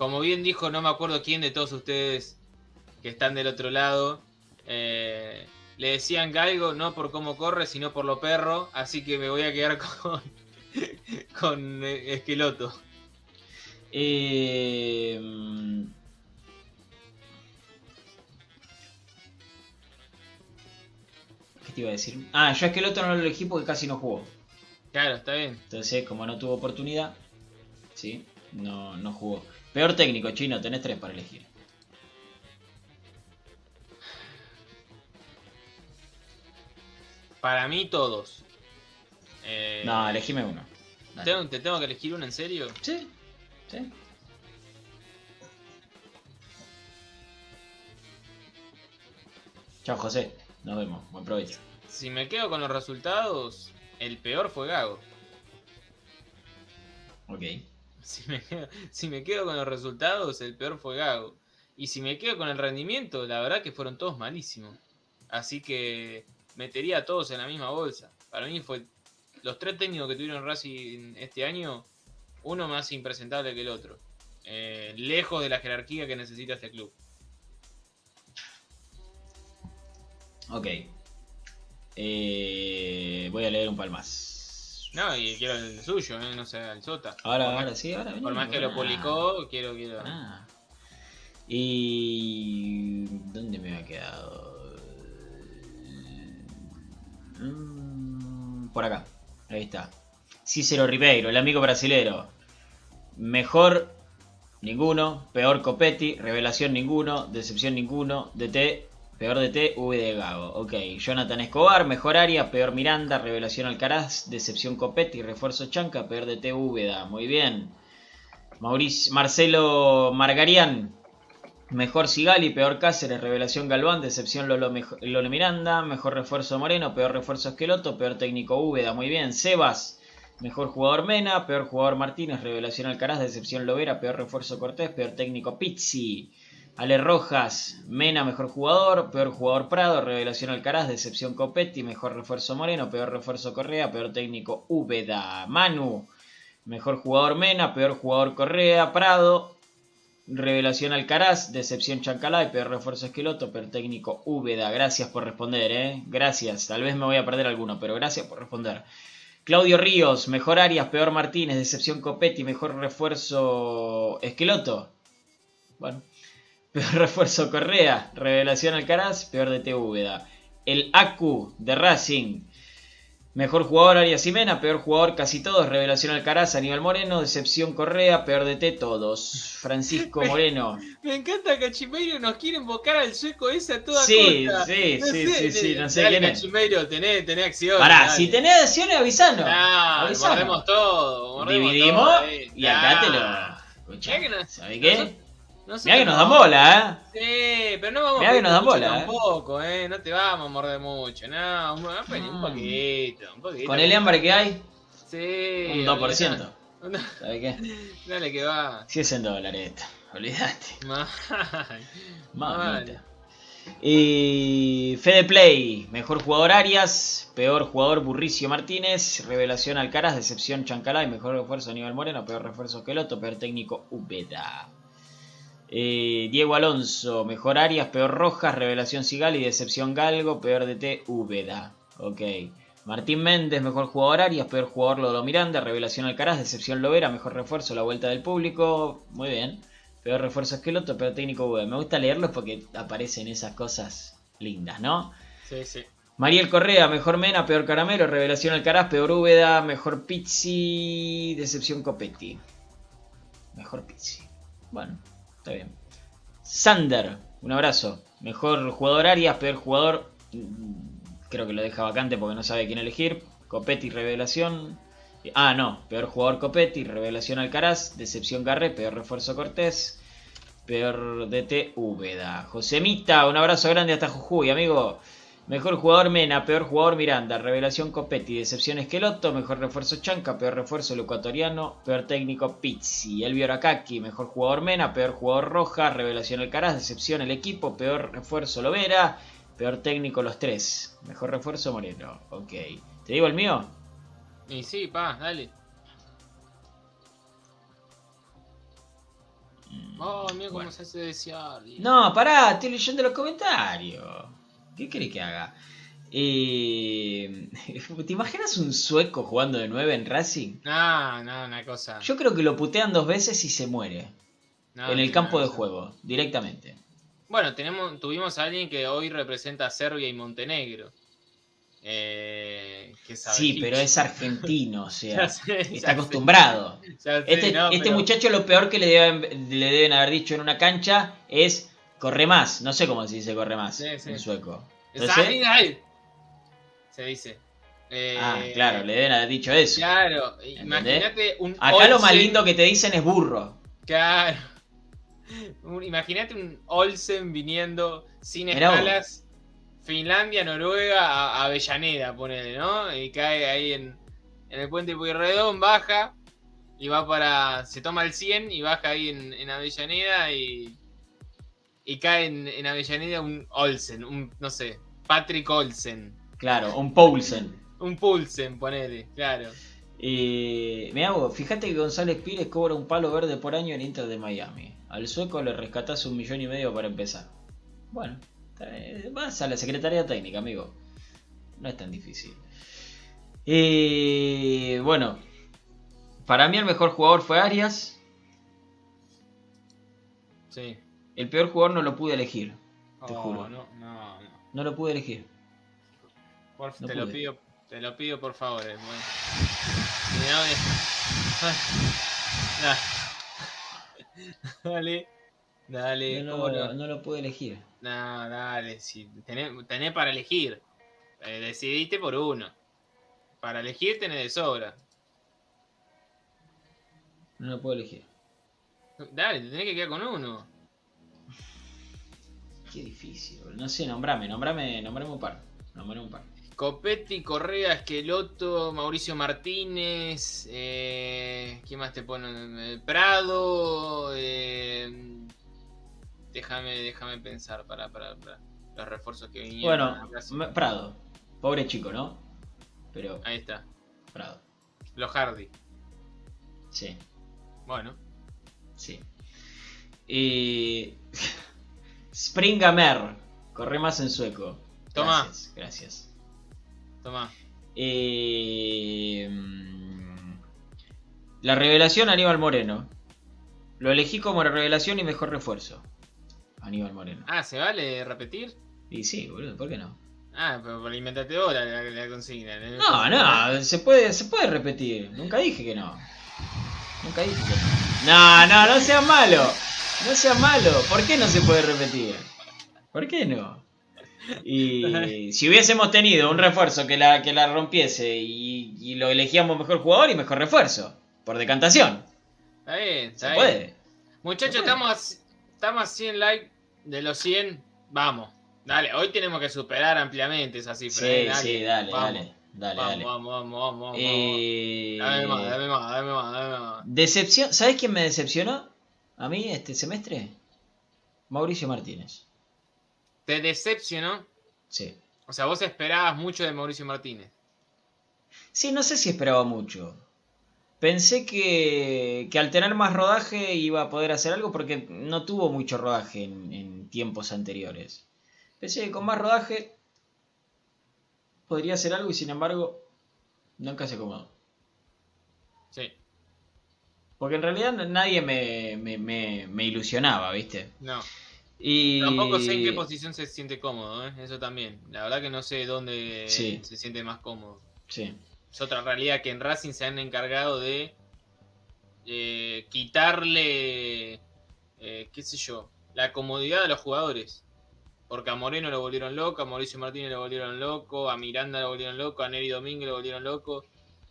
Como bien dijo, no me acuerdo quién de todos ustedes que están del otro lado. eh, le decían galgo no por cómo corre, sino por lo perro. Así que me voy a quedar con, con eh, Esqueloto. Eh, ¿Qué te iba a decir? Ah, yo es que el otro no lo elegí porque casi no jugó. Claro, está bien. Entonces, como no tuvo oportunidad, ¿sí? No, no jugó. Peor técnico, chino, tenés tres para elegir. Para mí todos. Eh, No, elegime uno. Dale. ¿tengo- ¿Te tengo que elegir uno en serio? Sí, sí. Chao, José. Nos vemos. Buen provecho. Si me quedo con los resultados, el peor fue Gago. Ok. Si me, quedo, con los resultados, el peor fue Gago. Y si me quedo con el rendimiento, la verdad que fueron todos malísimos. Así que metería a todos en la misma bolsa. Para mí fue los tres técnicos que tuvieron Racing este año, uno más impresentable que el otro. Eh, lejos de la jerarquía que necesita este club. Ok. Eh, voy a leer un par más. No, y quiero el suyo, ¿eh? no sé, el Sota. Ahora, por ahora más, sí, ahora Por venimos, más que lo publicó, quiero, quiero. Ah. Y. ¿Dónde me ha quedado? Mm, Por acá. Ahí está. Cícero Ribeiro, el amigo brasilero. Mejor ninguno. Peor Copetti. Revelación ninguno. Decepción ninguno. DT. Peor DT. V de Gago. Ok. Jonathan Escobar. Mejor área. Peor Miranda. Revelación Alcaraz. Decepción Copetti. Refuerzo Chanca. Peor DT. Úbeda. Muy bien. Mauricio, Marcelo Margarián. Mejor Sigali, peor Cáceres, revelación Galván, decepción Lolo, Lolo Miranda, mejor refuerzo Moreno, peor refuerzo Esqueloto, peor técnico Úbeda, muy bien. Sebas, mejor jugador Mena, peor jugador Martínez, revelación Alcaraz, decepción Lovera, peor refuerzo Cortés, peor técnico Pizzi. Ale Rojas, Mena, mejor jugador, peor jugador Prado, revelación Alcaraz, decepción Copetti, mejor refuerzo Moreno, peor refuerzo Correa, peor técnico Úbeda. Manu, mejor jugador Mena, peor jugador Correa, Prado, Revelación Alcaraz, decepción Chancalay, peor refuerzo Esqueloto, peor técnico Úbeda. Gracias por responder, eh. Gracias. Tal vez me voy a perder alguno, pero gracias por responder. Claudio Ríos, mejor Arias, peor Martínez, decepción Copetti, mejor refuerzo Esqueloto. Bueno. Peor refuerzo Correa, revelación Alcaraz, peor DT Úbeda. El Acu de Racing. Mejor jugador Arias Jimena, peor jugador casi todos, revelación Alcaraz, Aníbal Moreno, decepción Correa, peor DT todos. Francisco Moreno. Me encanta que Cachimeiro nos quiere invocar al sueco ese a toda Sí, costa. sí, No sí, sé, sí, sí, no sé dale, quién es. Cachimeiro, tenés, tenés acción. Pará, dale. si tenés acciones avisanos. Ah, Avisanos. todo. Dividimos todo, eh. y acá te lo. Escuchá, Mirá que no- ¿sabés qué? Nosotros- Mirá que nos no- dan bola, ¿eh? Sí, pero no vamos Mirá a que nos dan bola, eh. Tampoco, eh. No te vamos a morder mucho. No, un, un poquito, un poquito. Con el hambre que hay, Sí. un 2%. olvidate. ¿Sabés qué? Dale que va. Si es en dólares esto, olvídate. Mal. Y Fede Play, mejor jugador Arias, peor jugador Burricio Martínez, revelación Alcaraz, decepción Chancalay, mejor refuerzo Aníbal Moreno, peor refuerzo Queloto, peor técnico Ubeda. Eh, Diego Alonso, mejor Arias, peor Rojas, revelación Sigali, decepción Galgo, peor DT Ubeda. Ok. Martín Méndez, mejor jugador Arias, peor jugador Lodo Miranda, revelación Alcaraz, decepción Lovera, mejor refuerzo La Vuelta del Público. Muy bien. Peor refuerzo Esqueloto, peor técnico Ubeda. Me gusta leerlos porque aparecen esas cosas lindas, ¿no? Sí, sí. Mariel Correa, mejor Mena, peor Caramelo, revelación Alcaraz, peor Úbeda, mejor Pizzi, decepción Copetti. Mejor Pizzi. Bueno, está bien. Sander, un abrazo. Mejor jugador Arias, peor jugador. mm, Creo que lo deja vacante porque no sabe quién elegir. Copetti, revelación. Ah, no. Peor jugador Copetti, revelación Alcaraz, decepción Garré, peor refuerzo Cortés. Peor DT Úbeda. Josemita, un abrazo grande hasta Jujuy, amigo. Mejor jugador Mena, peor jugador Miranda, revelación Copetti, decepción Esqueloto, mejor refuerzo Chanca, peor refuerzo el ecuatoriano, peor técnico Pizzi, Elvio Aracaki, mejor jugador Mena, peor jugador Roja, revelación Alcaraz, decepción el equipo, peor refuerzo Lovera, peor técnico los tres, mejor refuerzo Moreno, ok. ¿Te digo el mío? Y sí, pa, dale. Oh, mira cómo Bueno. se hace desear. No, pará, estoy leyendo los comentarios. ¿Qué querés que haga? Eh, ¿Te imaginas un sueco jugando de 9 en Racing? No, no, una cosa. Yo creo que lo putean dos veces y se muere. no, en el campo de juego, directamente. Bueno, tenemos, tuvimos a alguien que hoy representa a Serbia y Montenegro. Eh, que sabe Sí, pero es argentino, o sea, sé, está acostumbrado. sé, Este, no, este pero- muchacho lo peor que le deben, le deben haber dicho en una cancha es corre más. No sé cómo se dice corre más Sí, sí. en sueco. Entonces. Se dice. Eh, ah, claro, le deben haber dicho eso. Claro, imagínate un. Acá lo más lindo que te dicen es burro. Claro. Imagínate un Olsen viniendo sin escalas. Finlandia, Noruega, a Avellaneda, ponele, ¿no? Y cae ahí en, en el puente Pueyrredón, baja y va para. Se toma el 100 y baja ahí en, en Avellaneda y. Y cae en, en Avellaneda un Olsen, un, no sé, Patrick Olsen. Claro, un Poulsen. Un Pulsen, ponele, claro. Eh, me hago, fíjate que González Pires cobra un palo verde por año en Inter de Miami. Al sueco le rescatás un millón y medio para empezar. Bueno, Vas a la Secretaría Técnica, amigo. No es tan difícil. Eh, bueno, para mí el mejor jugador fue Arias. Sí. El peor jugador no lo pude elegir. Te Oh, juro. No, no, no. No lo pude elegir. Por- No te lo pido, te lo pido por favor. eh, bueno. Dale. Dale, No ¿cómo lo, no? no lo pude elegir. No, dale, si tenés, tenés para elegir. Eh, decidiste por uno. Para elegir tenés de sobra. No lo puedo elegir. Dale, te tenés que quedar con uno. Qué difícil. No sé, nombrame, nombrame, nombrame un par. Nombrame un par. Copetti, Correa, Esqueloto, Mauricio Martínez, eh, ¿quién más te pone? Eh, Prado, eh, déjame, déjame pensar para, para, para los refuerzos que vinieron. Bueno, Prado. Pobre chico, ¿no? Pero Ahí está, Prado. los Hardy. Sí, Bueno, sí. Y... Springamer. Corre más en sueco. Toma. Gracias, gracias. toma. Eh, mm, la revelación Aníbal Moreno. Lo elegí como revelación y mejor refuerzo. Aníbal Moreno. Ah, ¿se vale repetir? Y sí, boludo, ¿por qué no? Ah, pero por inventate ahora la, la consigna. ¿eh? No, no, se puede, se puede repetir. Nunca dije que no. Nunca dije que no. No, no, no seas malo. No seas malo. ¿Por qué no se puede repetir? ¿Por qué no? Y si hubiésemos tenido un refuerzo que la, que la rompiese y, y lo elegíamos mejor jugador y mejor refuerzo. Por decantación. Está bien, Se está bien. puede. Muchachos, estamos, a- estamos a 100 likes de los 100. Vamos. Dale, hoy tenemos que superar ampliamente esa cifra. Sí, eh, sí, dale, vamos, dale. Dale, Vamos, dale. vamos, vamos, vamos, vamos. Eh, Dame más, dame más, dame más, dame más. Decepción. ¿Sabes quién me decepcionó? A mí este semestre. Mauricio Martínez. ¿Te decepcionó? Sí. O sea, vos esperabas mucho de Mauricio Martínez. Sí, no sé si esperaba mucho. Pensé que, que al tener más rodaje iba a poder hacer algo porque no tuvo mucho rodaje en, en tiempos anteriores. Pensé que con más rodaje podría hacer algo y sin embargo nunca se acomodó. Sí. Porque en realidad nadie me, me, me- me ilusionaba, ¿viste? No. Y... Tampoco sé en qué posición se siente cómodo, ¿eh? Eso también. La verdad que no sé dónde Sí. se siente más cómodo. Sí, Es otra realidad que en Racing se han encargado de eh, quitarle, eh, qué sé yo, la comodidad a los jugadores. Porque a Moreno lo volvieron loco, a Mauricio Martínez lo volvieron loco, a Miranda lo volvieron loco, a Neri Domínguez lo volvieron loco,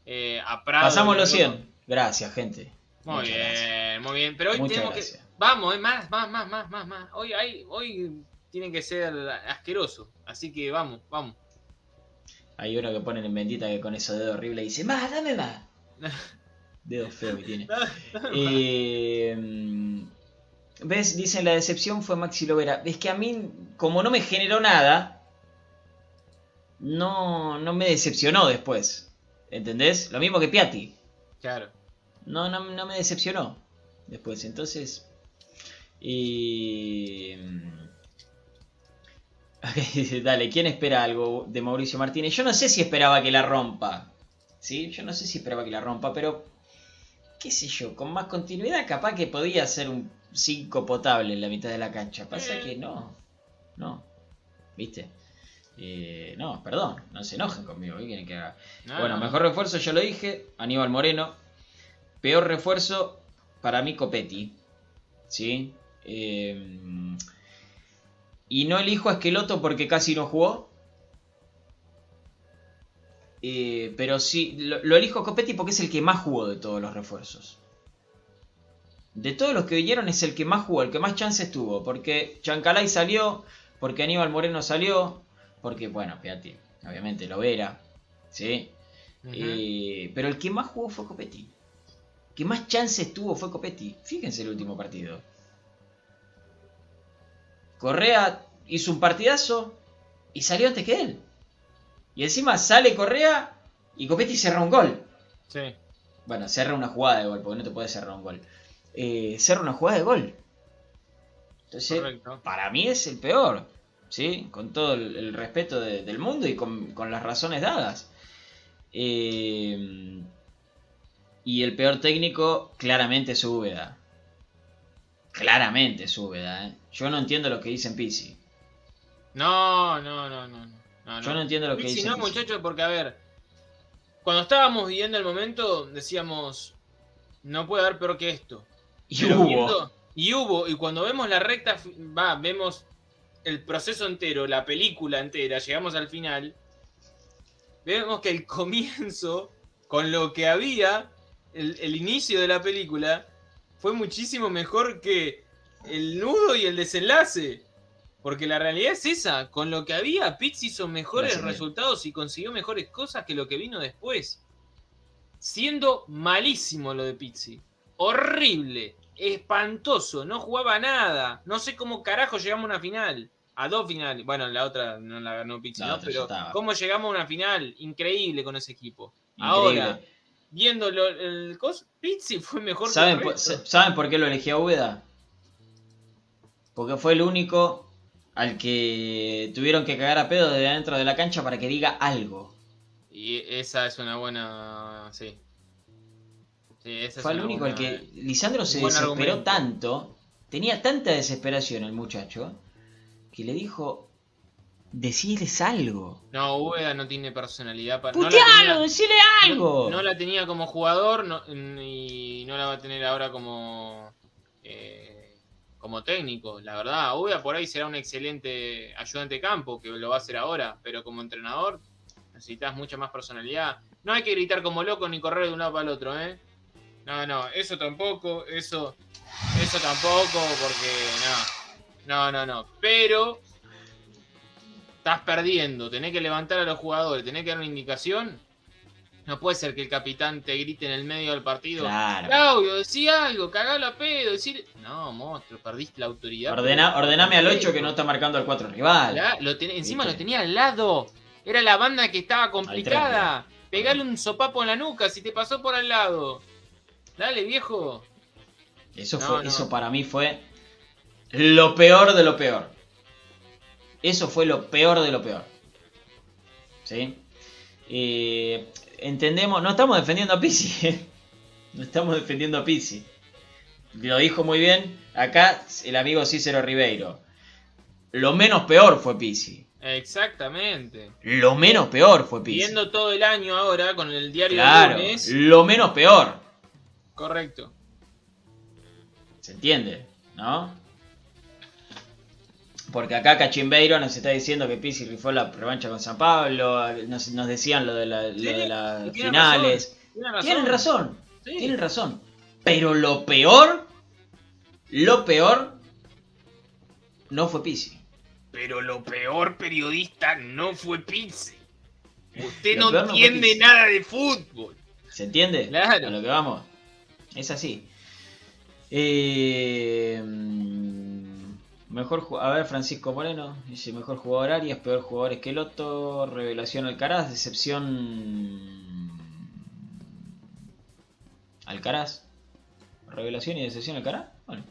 eh, a Prado. Pasamos lo los volvieron 100. Gracias, gente. Muy Muchas bien, gracias. muy bien. Pero hoy Muchas tenemos gracias. que. Vamos, más, más, más, más, más, más. Hoy, hay, hoy tiene que ser asqueroso. Así que vamos, vamos. Hay uno que pone en bendita que con esos dedos horribles dice, más, dame más. Dedo feo que tiene. Eh, ¿Ves? Dicen la decepción fue Maxi Lovera. Es que a mí, como no me generó nada, no, no me decepcionó después. ¿Entendés? Lo mismo que Piatti. Claro. No, no, no me decepcionó después. Entonces. Y. Dale, ¿quién espera algo de Mauricio Martínez? Yo no sé si esperaba que la rompa. ¿Sí? Yo no sé si esperaba que la rompa, pero. ¿Qué sé yo? Con más continuidad, capaz que podía ser un 5 potable en la mitad de la cancha. Pasa que no. No. ¿Viste? Eh, no, perdón, no se enojen conmigo. ¿Qué quieren que haga? No, Bueno, no. mejor refuerzo, ya lo dije, Aníbal Moreno. Peor refuerzo, para mí Copetti. ¿Sí? Eh, y no elijo a Esqueloto porque casi no jugó. Eh, pero sí, lo, lo elijo a Copetti porque es el que más jugó de todos los refuerzos. De todos los que vinieron es el que más jugó, el que más chances tuvo. Porque Chancalay salió, porque Aníbal Moreno salió, porque, bueno, Piatti, obviamente, Lovera, ¿sí? Eh, pero el que más jugó fue Copetti. Que más chances tuvo fue Copetti. Fíjense el último partido. Correa hizo un partidazo y salió antes que él. Y encima sale Correa y Copetti cerra un gol. Sí. Bueno, cerra una jugada de gol, porque no te puedes cerrar un gol. Eh, cerra una jugada de gol. Entonces, Correcto. para mí es el peor. ¿sí? Con todo el, el respeto de- del mundo y con, con las razones dadas. Eh, y el peor técnico, claramente es Úbeda. Claramente es Úbeda, ¿eh? Yo no entiendo lo que dicen Pizzi. No, no, no, no. no. Yo no entiendo lo que Pizzi dicen no, muchachos, porque a ver, cuando estábamos viviendo el momento, decíamos, no puede haber peor que esto. Y Pero hubo. viendo- y hubo, y cuando vemos la recta, va, vemos el proceso entero, la película entera, llegamos al final, vemos que el comienzo, con lo que había, el, el inicio de la película, fue muchísimo mejor que el nudo y el desenlace. Porque la realidad es esa, con lo que había, Pitts hizo mejores Gracias, resultados y consiguió mejores cosas que lo que vino después. Siendo malísimo lo de Pizzi. Horrible, espantoso, no jugaba nada. No sé cómo carajo llegamos a una final. A dos finales. Bueno, la otra no la ganó Pizzi, ¿no? Pero cómo llegamos a una final. Increíble con ese equipo. Increíble. Ahora, viendo lo- el cos, Pizzi fue mejor ¿Saben que por, ¿Saben por qué lo elegí a Úbeda? Porque fue el único al que tuvieron que cagar a pedo de adentro de la cancha para que diga algo. Y esa es una buena. Sí. Sí, esa Fue el único al que Lisandro se desesperó argumento. tanto, tenía tanta desesperación el muchacho, que le dijo, decirles algo. No, Úbeda no tiene personalidad para. no ¡Putealo! tenía- ¡Decile algo! No, no la tenía como jugador no- y no la va a tener ahora como. eh, como técnico. La verdad, Úbeda por ahí será un excelente ayudante de campo, que lo va a hacer ahora, pero como entrenador necesitas mucha más personalidad. No hay que gritar como loco ni correr de un lado para el otro, ¿eh? No, no, eso tampoco, eso, eso tampoco, porque no, no, no, no. Pero estás perdiendo, tenés que levantar a los jugadores, tenés que dar una indicación. No puede ser que el capitán te grite en el medio del partido. Claro. Claudio, decí algo, cagalo a pedo, decir. No, monstruo, perdiste la autoridad. Ordena, ordename al 8 que no está marcando al 4 rival. Lo ten- encima ¿Viste? lo tenía al lado. Era la banda que estaba complicada. Pegale un sopapo en la nuca si te pasó por al lado. Dale, viejo. Eso, No, fue, no. eso para mí fue lo peor de lo peor. Eso fue lo peor de lo peor. ¿Sí? Eh, entendemos, no estamos defendiendo a Pizzi. ¿eh? No estamos defendiendo a Pizzi. Lo dijo muy bien acá el amigo Cícero Ribeiro. Lo menos peor fue Pizzi. Exactamente. Lo menos peor fue Pizzi. Viendo todo el año ahora con el diario Claro, de lunes. lo menos peor. Correcto. ¿Se entiende? ¿No? Porque acá Cachimbeiro nos está diciendo que Pizzi rifó la revancha con San Pablo, nos, nos decían lo de, la- lo Sí, de las finales. Razón. Tienen razón, Sí. tienen razón. Pero lo peor, lo peor, no fue Pizzi. Pero lo peor periodista no fue Pizzi. Usted no entiende nada de fútbol. ¿Se entiende? Claro. A lo que vamos. Es así. Eh, mejor A ver, Francisco Moreno dice: Mejor jugador Arias, peor jugador Esqueloto, revelación Alcaraz, decepción. Alcaraz. Revelación y decepción Alcaraz. Bueno.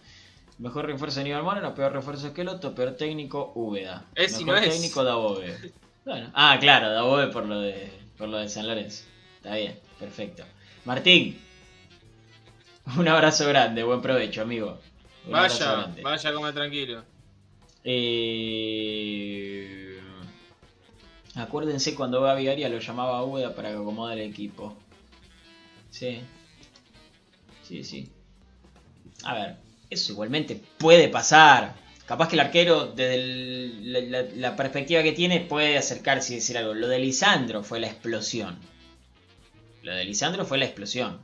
Mejor refuerzo Aníbal Moreno, peor refuerzo Esqueloto, peor técnico Úbeda. Es Mejor no es. técnico Dabove. Bueno. Ah, claro, Dabove por lo de por lo de San Lorenzo. Está bien, perfecto. Martín, un abrazo grande, buen provecho, amigo. Un Vaya, vaya a comer tranquilo. Eh, Acuérdense cuando Gaby Arias lo llamaba a Úbeda para que acomode el equipo. Sí. Sí, sí. A ver, eso igualmente puede pasar. Capaz que el arquero, desde el- la, la- la perspectiva que tiene, puede acercarse y decir algo. Lo de Lisandro fue la explosión. Lo de Lisandro fue la explosión.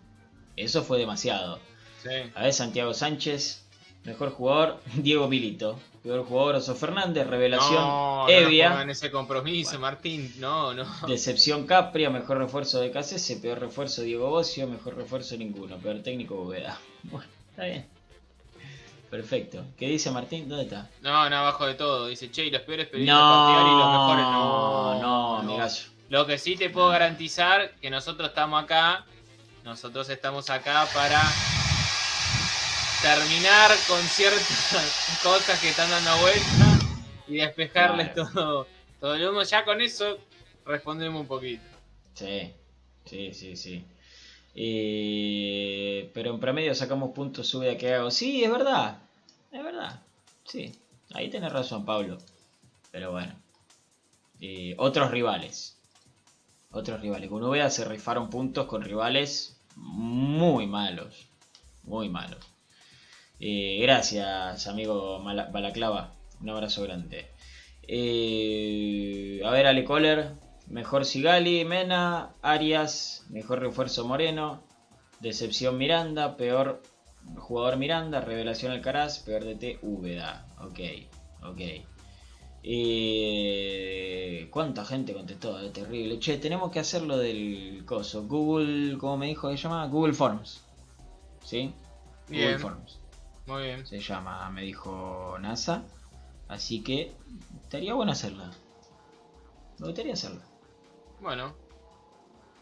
Eso fue demasiado. Sí. A ver, Santiago Sánchez, mejor jugador, Diego Milito. Peor jugador, Oso Fernández, revelación, No, no Evia. pongan ese compromiso, Bueno. Martín. No, no. Decepción Capria, mejor refuerzo de Cacese, peor refuerzo Diego Bocio, mejor refuerzo ninguno, peor técnico Boveda. Bueno, está bien. Perfecto. ¿Qué dice Martín? ¿Dónde está? No, no, abajo de todo. Dice, che, y los peores periodistas partidarios y los mejores. No, No, no, amigazo. Lo que sí te puedo garantizar que nosotros estamos acá. Nosotros estamos acá para terminar con ciertas cosas que están dando vuelta. y despejarles Claro. todo, todo el humo. Ya con eso respondemos un poquito. Sí, sí, sí, sí. Eh, pero en promedio sacamos puntos sube a que hago. Sí, es verdad. Es verdad. Sí. Ahí tenés razón, Pablo. Pero bueno. Eh, otros rivales. Otros rivales. Con UVA se rifaron puntos con rivales muy malos. Muy malos. Eh, gracias, amigo Balaclava. Un abrazo grande. Eh, a ver, Ale Kohler. Mejor Sigali, Mena, Arias, mejor refuerzo Moreno, decepción Miranda, peor jugador Miranda, revelación Alcaraz, peor DT Úbeda. Ok, ok. Eh, ¿Cuánta gente contestó? Es terrible. Che, tenemos que hacer lo del coso. Google, ¿cómo me dijo que se llama? Google Forms. ¿Sí? Google Bien. Forms. Muy bien. Se llama, me dijo NASA. Así que estaría bueno hacerla. Me gustaría hacerla. Bueno,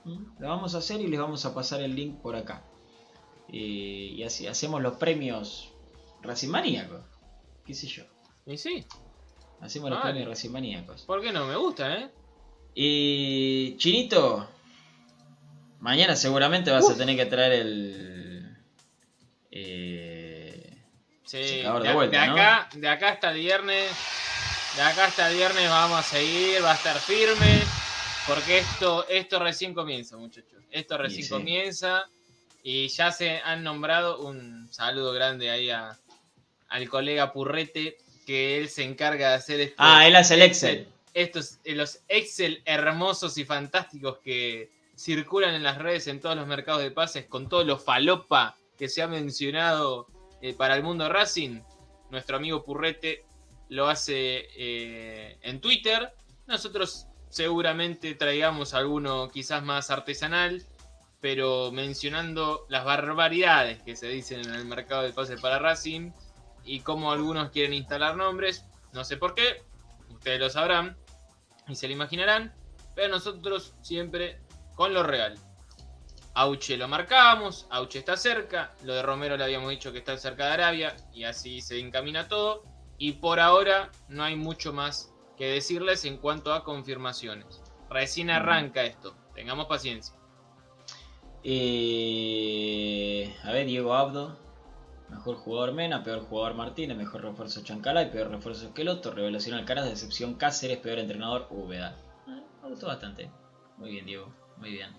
¿Mm? La vamos a hacer y les vamos a pasar el link por acá. Eh, y así hacemos los premios Racing Maníacos. ¿Qué sé yo? y sí, Hacemos los Vale. premios Racing Maníacos. ¿por qué no? Me gusta, ¿eh? Y Chinito, mañana seguramente vas a tener que traer el... eh, Sí, de de, vuelta, de ¿no? acá, de acá hasta el viernes, de acá hasta el viernes vamos a seguir, va a estar firme, porque esto, esto recién comienza, muchachos. Esto recién sí. comienza y ya se han nombrado un saludo grande ahí a, al colega Purrete, que él se encarga de hacer esto. Ah, él hace el Excel. estos eh, los Excel hermosos y fantásticos que circulan en las redes en todos los mercados de pases con todo lo falopa que se ha mencionado eh, para el mundo Racing. Nuestro amigo Purrete lo hace eh, en Twitter. Nosotros seguramente traigamos alguno quizás más artesanal, pero mencionando las barbaridades que se dicen en el mercado de pases para Racing y cómo algunos quieren instalar nombres. No sé por qué, ustedes lo sabrán y se lo imaginarán, pero nosotros siempre con lo real. Auche lo marcamos, Auche está cerca, lo de Romero le habíamos dicho que está cerca de Arabia y así se encamina todo. Y por ahora no hay mucho más que decirles en cuanto a confirmaciones. Recién arranca esto, tengamos paciencia. Eh, a ver, Diego Abdo. Mejor jugador Mena, peor jugador Martínez, mejor refuerzo Chancalay, peor refuerzo Esqueloto, revelación Alcaraz, decepción Cáceres, peor entrenador Úbeda. Eh, me gustó bastante. Muy bien, Diego. Muy bien.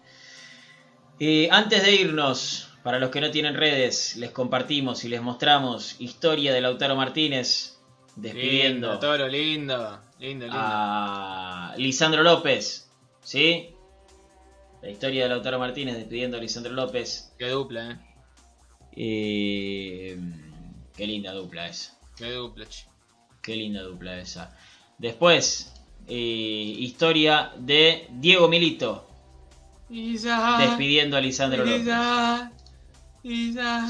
Eh, antes de irnos, para los que no tienen redes, les compartimos y les mostramos historia de Lautaro Martínez despidiendo Lindo, lindo, lindo, lindo. a Lisandro López. ¿Sí? La historia de Lautaro Martínez despidiendo a Lisandro López. Qué dupla, eh. Eh, qué linda dupla esa. Qué dupla, che. Qué linda dupla esa. Después, eh, historia de Diego Milito Despidiendo a Lisandro López.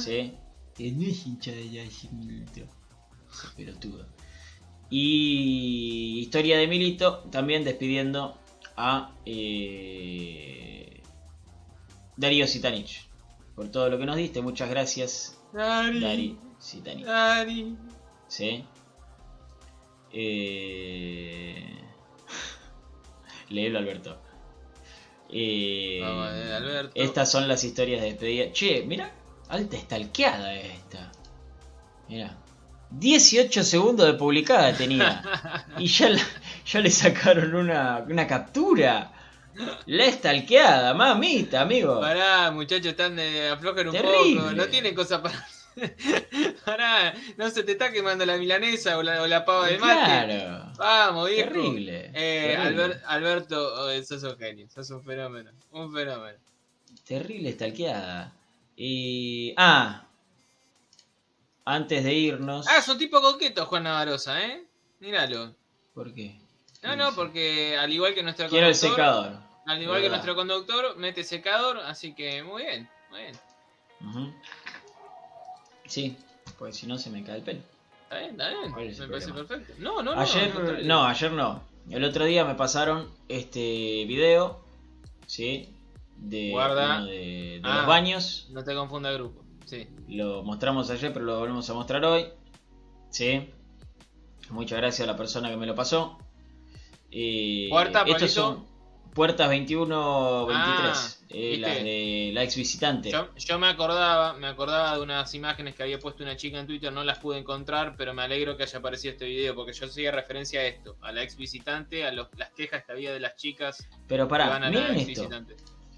¿Sí? Que no es hincha de Diego Milito. Pelotudo. Y historia de Milito también despidiendo a eh, Darío Sitanich. Por todo lo que nos diste, muchas gracias, Dari, Dari Sitanich. Dari. ¿Sí? Eh... Léelo, Alberto. Eh, Vamos, eh, Alberto. Estas son las historias de despedida. Che, mira, alta estalqueada esta. Mira. 18 segundos de publicada tenía. y ya, la- ya le sacaron una, una captura. La estalqueada, mamita, amigo. Pará, muchachos, están de aflojen un Terrible. poco. No tienen cosas para. Pará, no se te está quemando la milanesa o la, o la pava de mate. Claro. Vamos, viejo. Terrible. Eh, terrible. Albert- Alberto, oh, sos un genio, sos un fenómeno. Un fenómeno. Terrible stalkeada. Y. Ah. Antes de irnos. Ah, es un tipo coqueto, Juan Navarroza, ¿eh? Míralo. ¿Por qué? No, no, porque al igual que nuestro Quiero el secador. Al igual que nuestro conductor, mete secador, así que muy bien, muy bien. Sí, pues si no se me cae el pelo. Está bien, está bien. ¿Cuál Me el parece perfecto. No, no, no. ayer, al contrario. no, ayer no. El otro día me pasaron este video, ¿sí? De, Guarda. uno de, de Ah. los baños. No te confunda grupo. Sí. Lo mostramos ayer, pero lo volvemos a mostrar hoy. ¿Sí? Muchas gracias a la persona que me lo pasó. Eh, ¿Puerta, estos son puertas 21, 23. Ah, eh, las de la ex visitante. Yo, yo me acordaba, me acordaba de unas imágenes que había puesto una chica en Twitter, no las pude encontrar, pero me alegro que haya aparecido este video, porque yo hacía referencia a esto, a la ex visitante, a los- las quejas que había de las chicas Pero pará, la miren ex esto.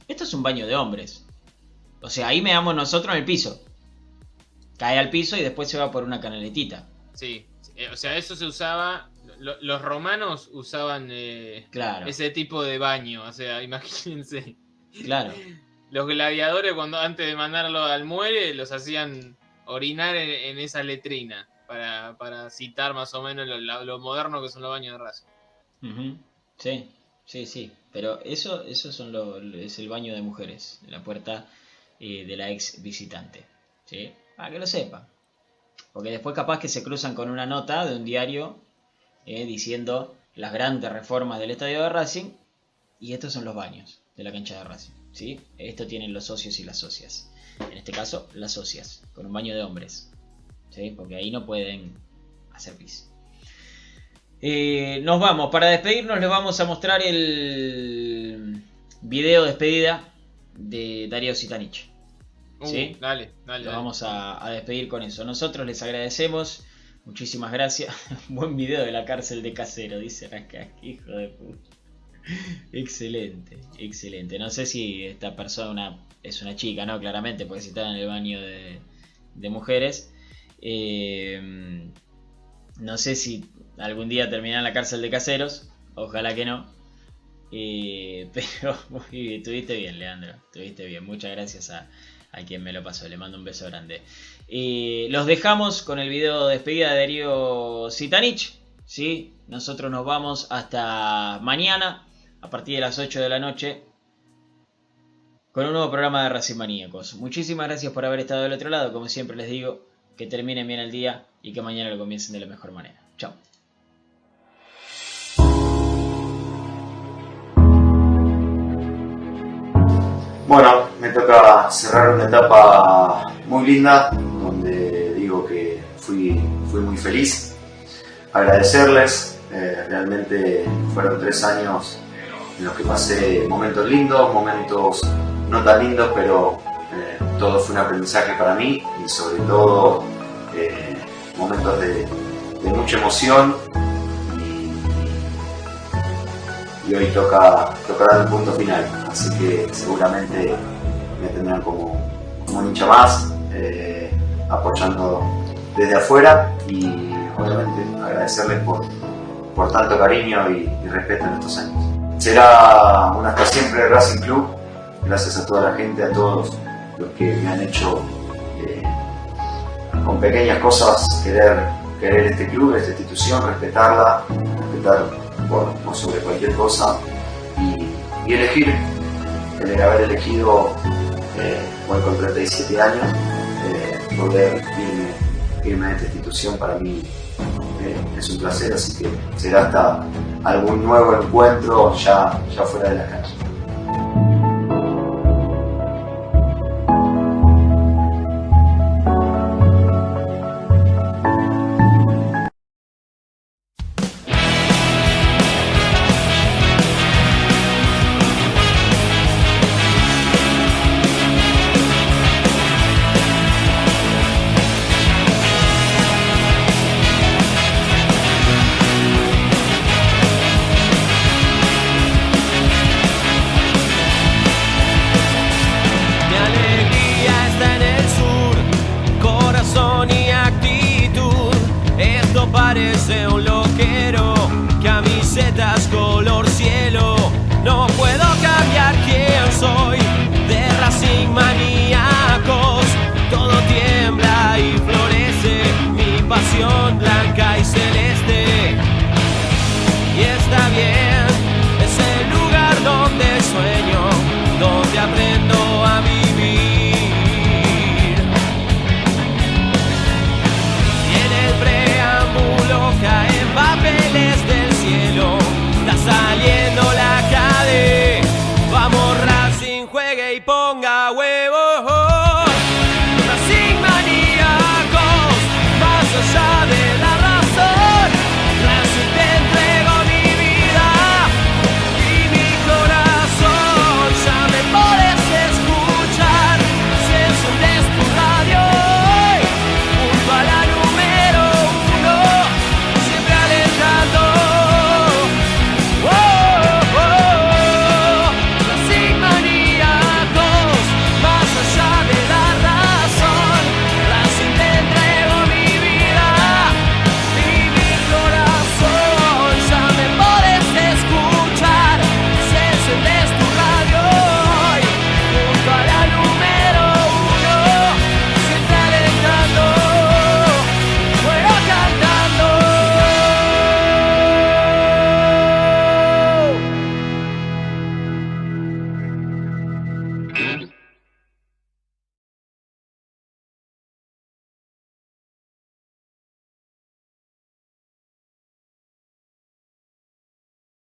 Esto es un baño de hombres. O sea, ahí me damos nosotros en el piso. Cae al piso y después se va por una canaletita. Sí, eh, o sea, eso se usaba, lo- los romanos usaban eh, Claro, ese tipo de baño, o sea, imagínense. Claro. Los gladiadores cuando antes de mandarlo al muere los hacían orinar en, en esa letrina para, para citar más o menos lo, lo- lo moderno que son los baños de raza. Sí, sí, sí. Pero eso, eso son lo, es el baño de mujeres, la puerta eh, de la ex visitante. ¿Sí? Para que lo sepan. Porque después capaz que se cruzan con una nota de un diario eh, diciendo las grandes reformas del estadio de Racing y estos son los baños de la cancha de Racing. ¿sí? Esto tienen los socios y las socias. En este caso, las socias, con un baño de hombres. ¿sí? Porque ahí no pueden hacer pis. Eh, nos vamos. Para despedirnos les vamos a mostrar el video de despedida de Darío Sitanich. Uh, Sí. Dale, dale. Lo vamos a, a despedir con eso. Nosotros les agradecemos. Muchísimas gracias. Buen video de la cárcel de casero, dice acá. Hijo de puta. Excelente, excelente. No sé si esta persona es una chica, ¿no? Claramente, porque si está en el baño de, mujeres. Eh, no sé si algún día terminará en la cárcel de caseros. Ojalá que no. Eh, pero muy bien, estuviste bien, Leandro. Estuviste bien. Muchas gracias a, a quien me lo pasó. Le mando un beso grande. Eh, los dejamos con el video de despedida de Darío Sitanich. ¿sí? Nosotros nos vamos hasta mañana a partir de las 8 de la noche con un nuevo programa de Racing Maníacos. Muchísimas gracias por haber estado del otro lado. Como siempre les digo, que terminen bien el día y que mañana lo comiencen de la mejor manera. Chao. Bueno, me toca cerrar una etapa muy linda, donde digo que fui, muy feliz. Agradecerles, eh, realmente fueron tres años en los que pasé momentos lindos, momentos no tan lindos, pero eh, todo fue un aprendizaje para mí y sobre todo eh, momentos de, mucha emoción y, hoy toca, toca dar un punto final, así que seguramente me tendrán como, como un hincha más, eh, apoyando desde afuera y obviamente agradecerles por, por tanto cariño y respeto en estos años. Será un hasta siempre Racing Club, gracias a toda la gente, a todos los que me han hecho eh, con pequeñas cosas querer, querer este club, esta institución, respetarla, respetar por, sobre cualquier cosa y, y elegir, el haber elegido eh, hoy con 37 años, eh, poder irme a esta institución para mí es un placer, así que será hasta algún nuevo encuentro ya, ya fuera de la cancha.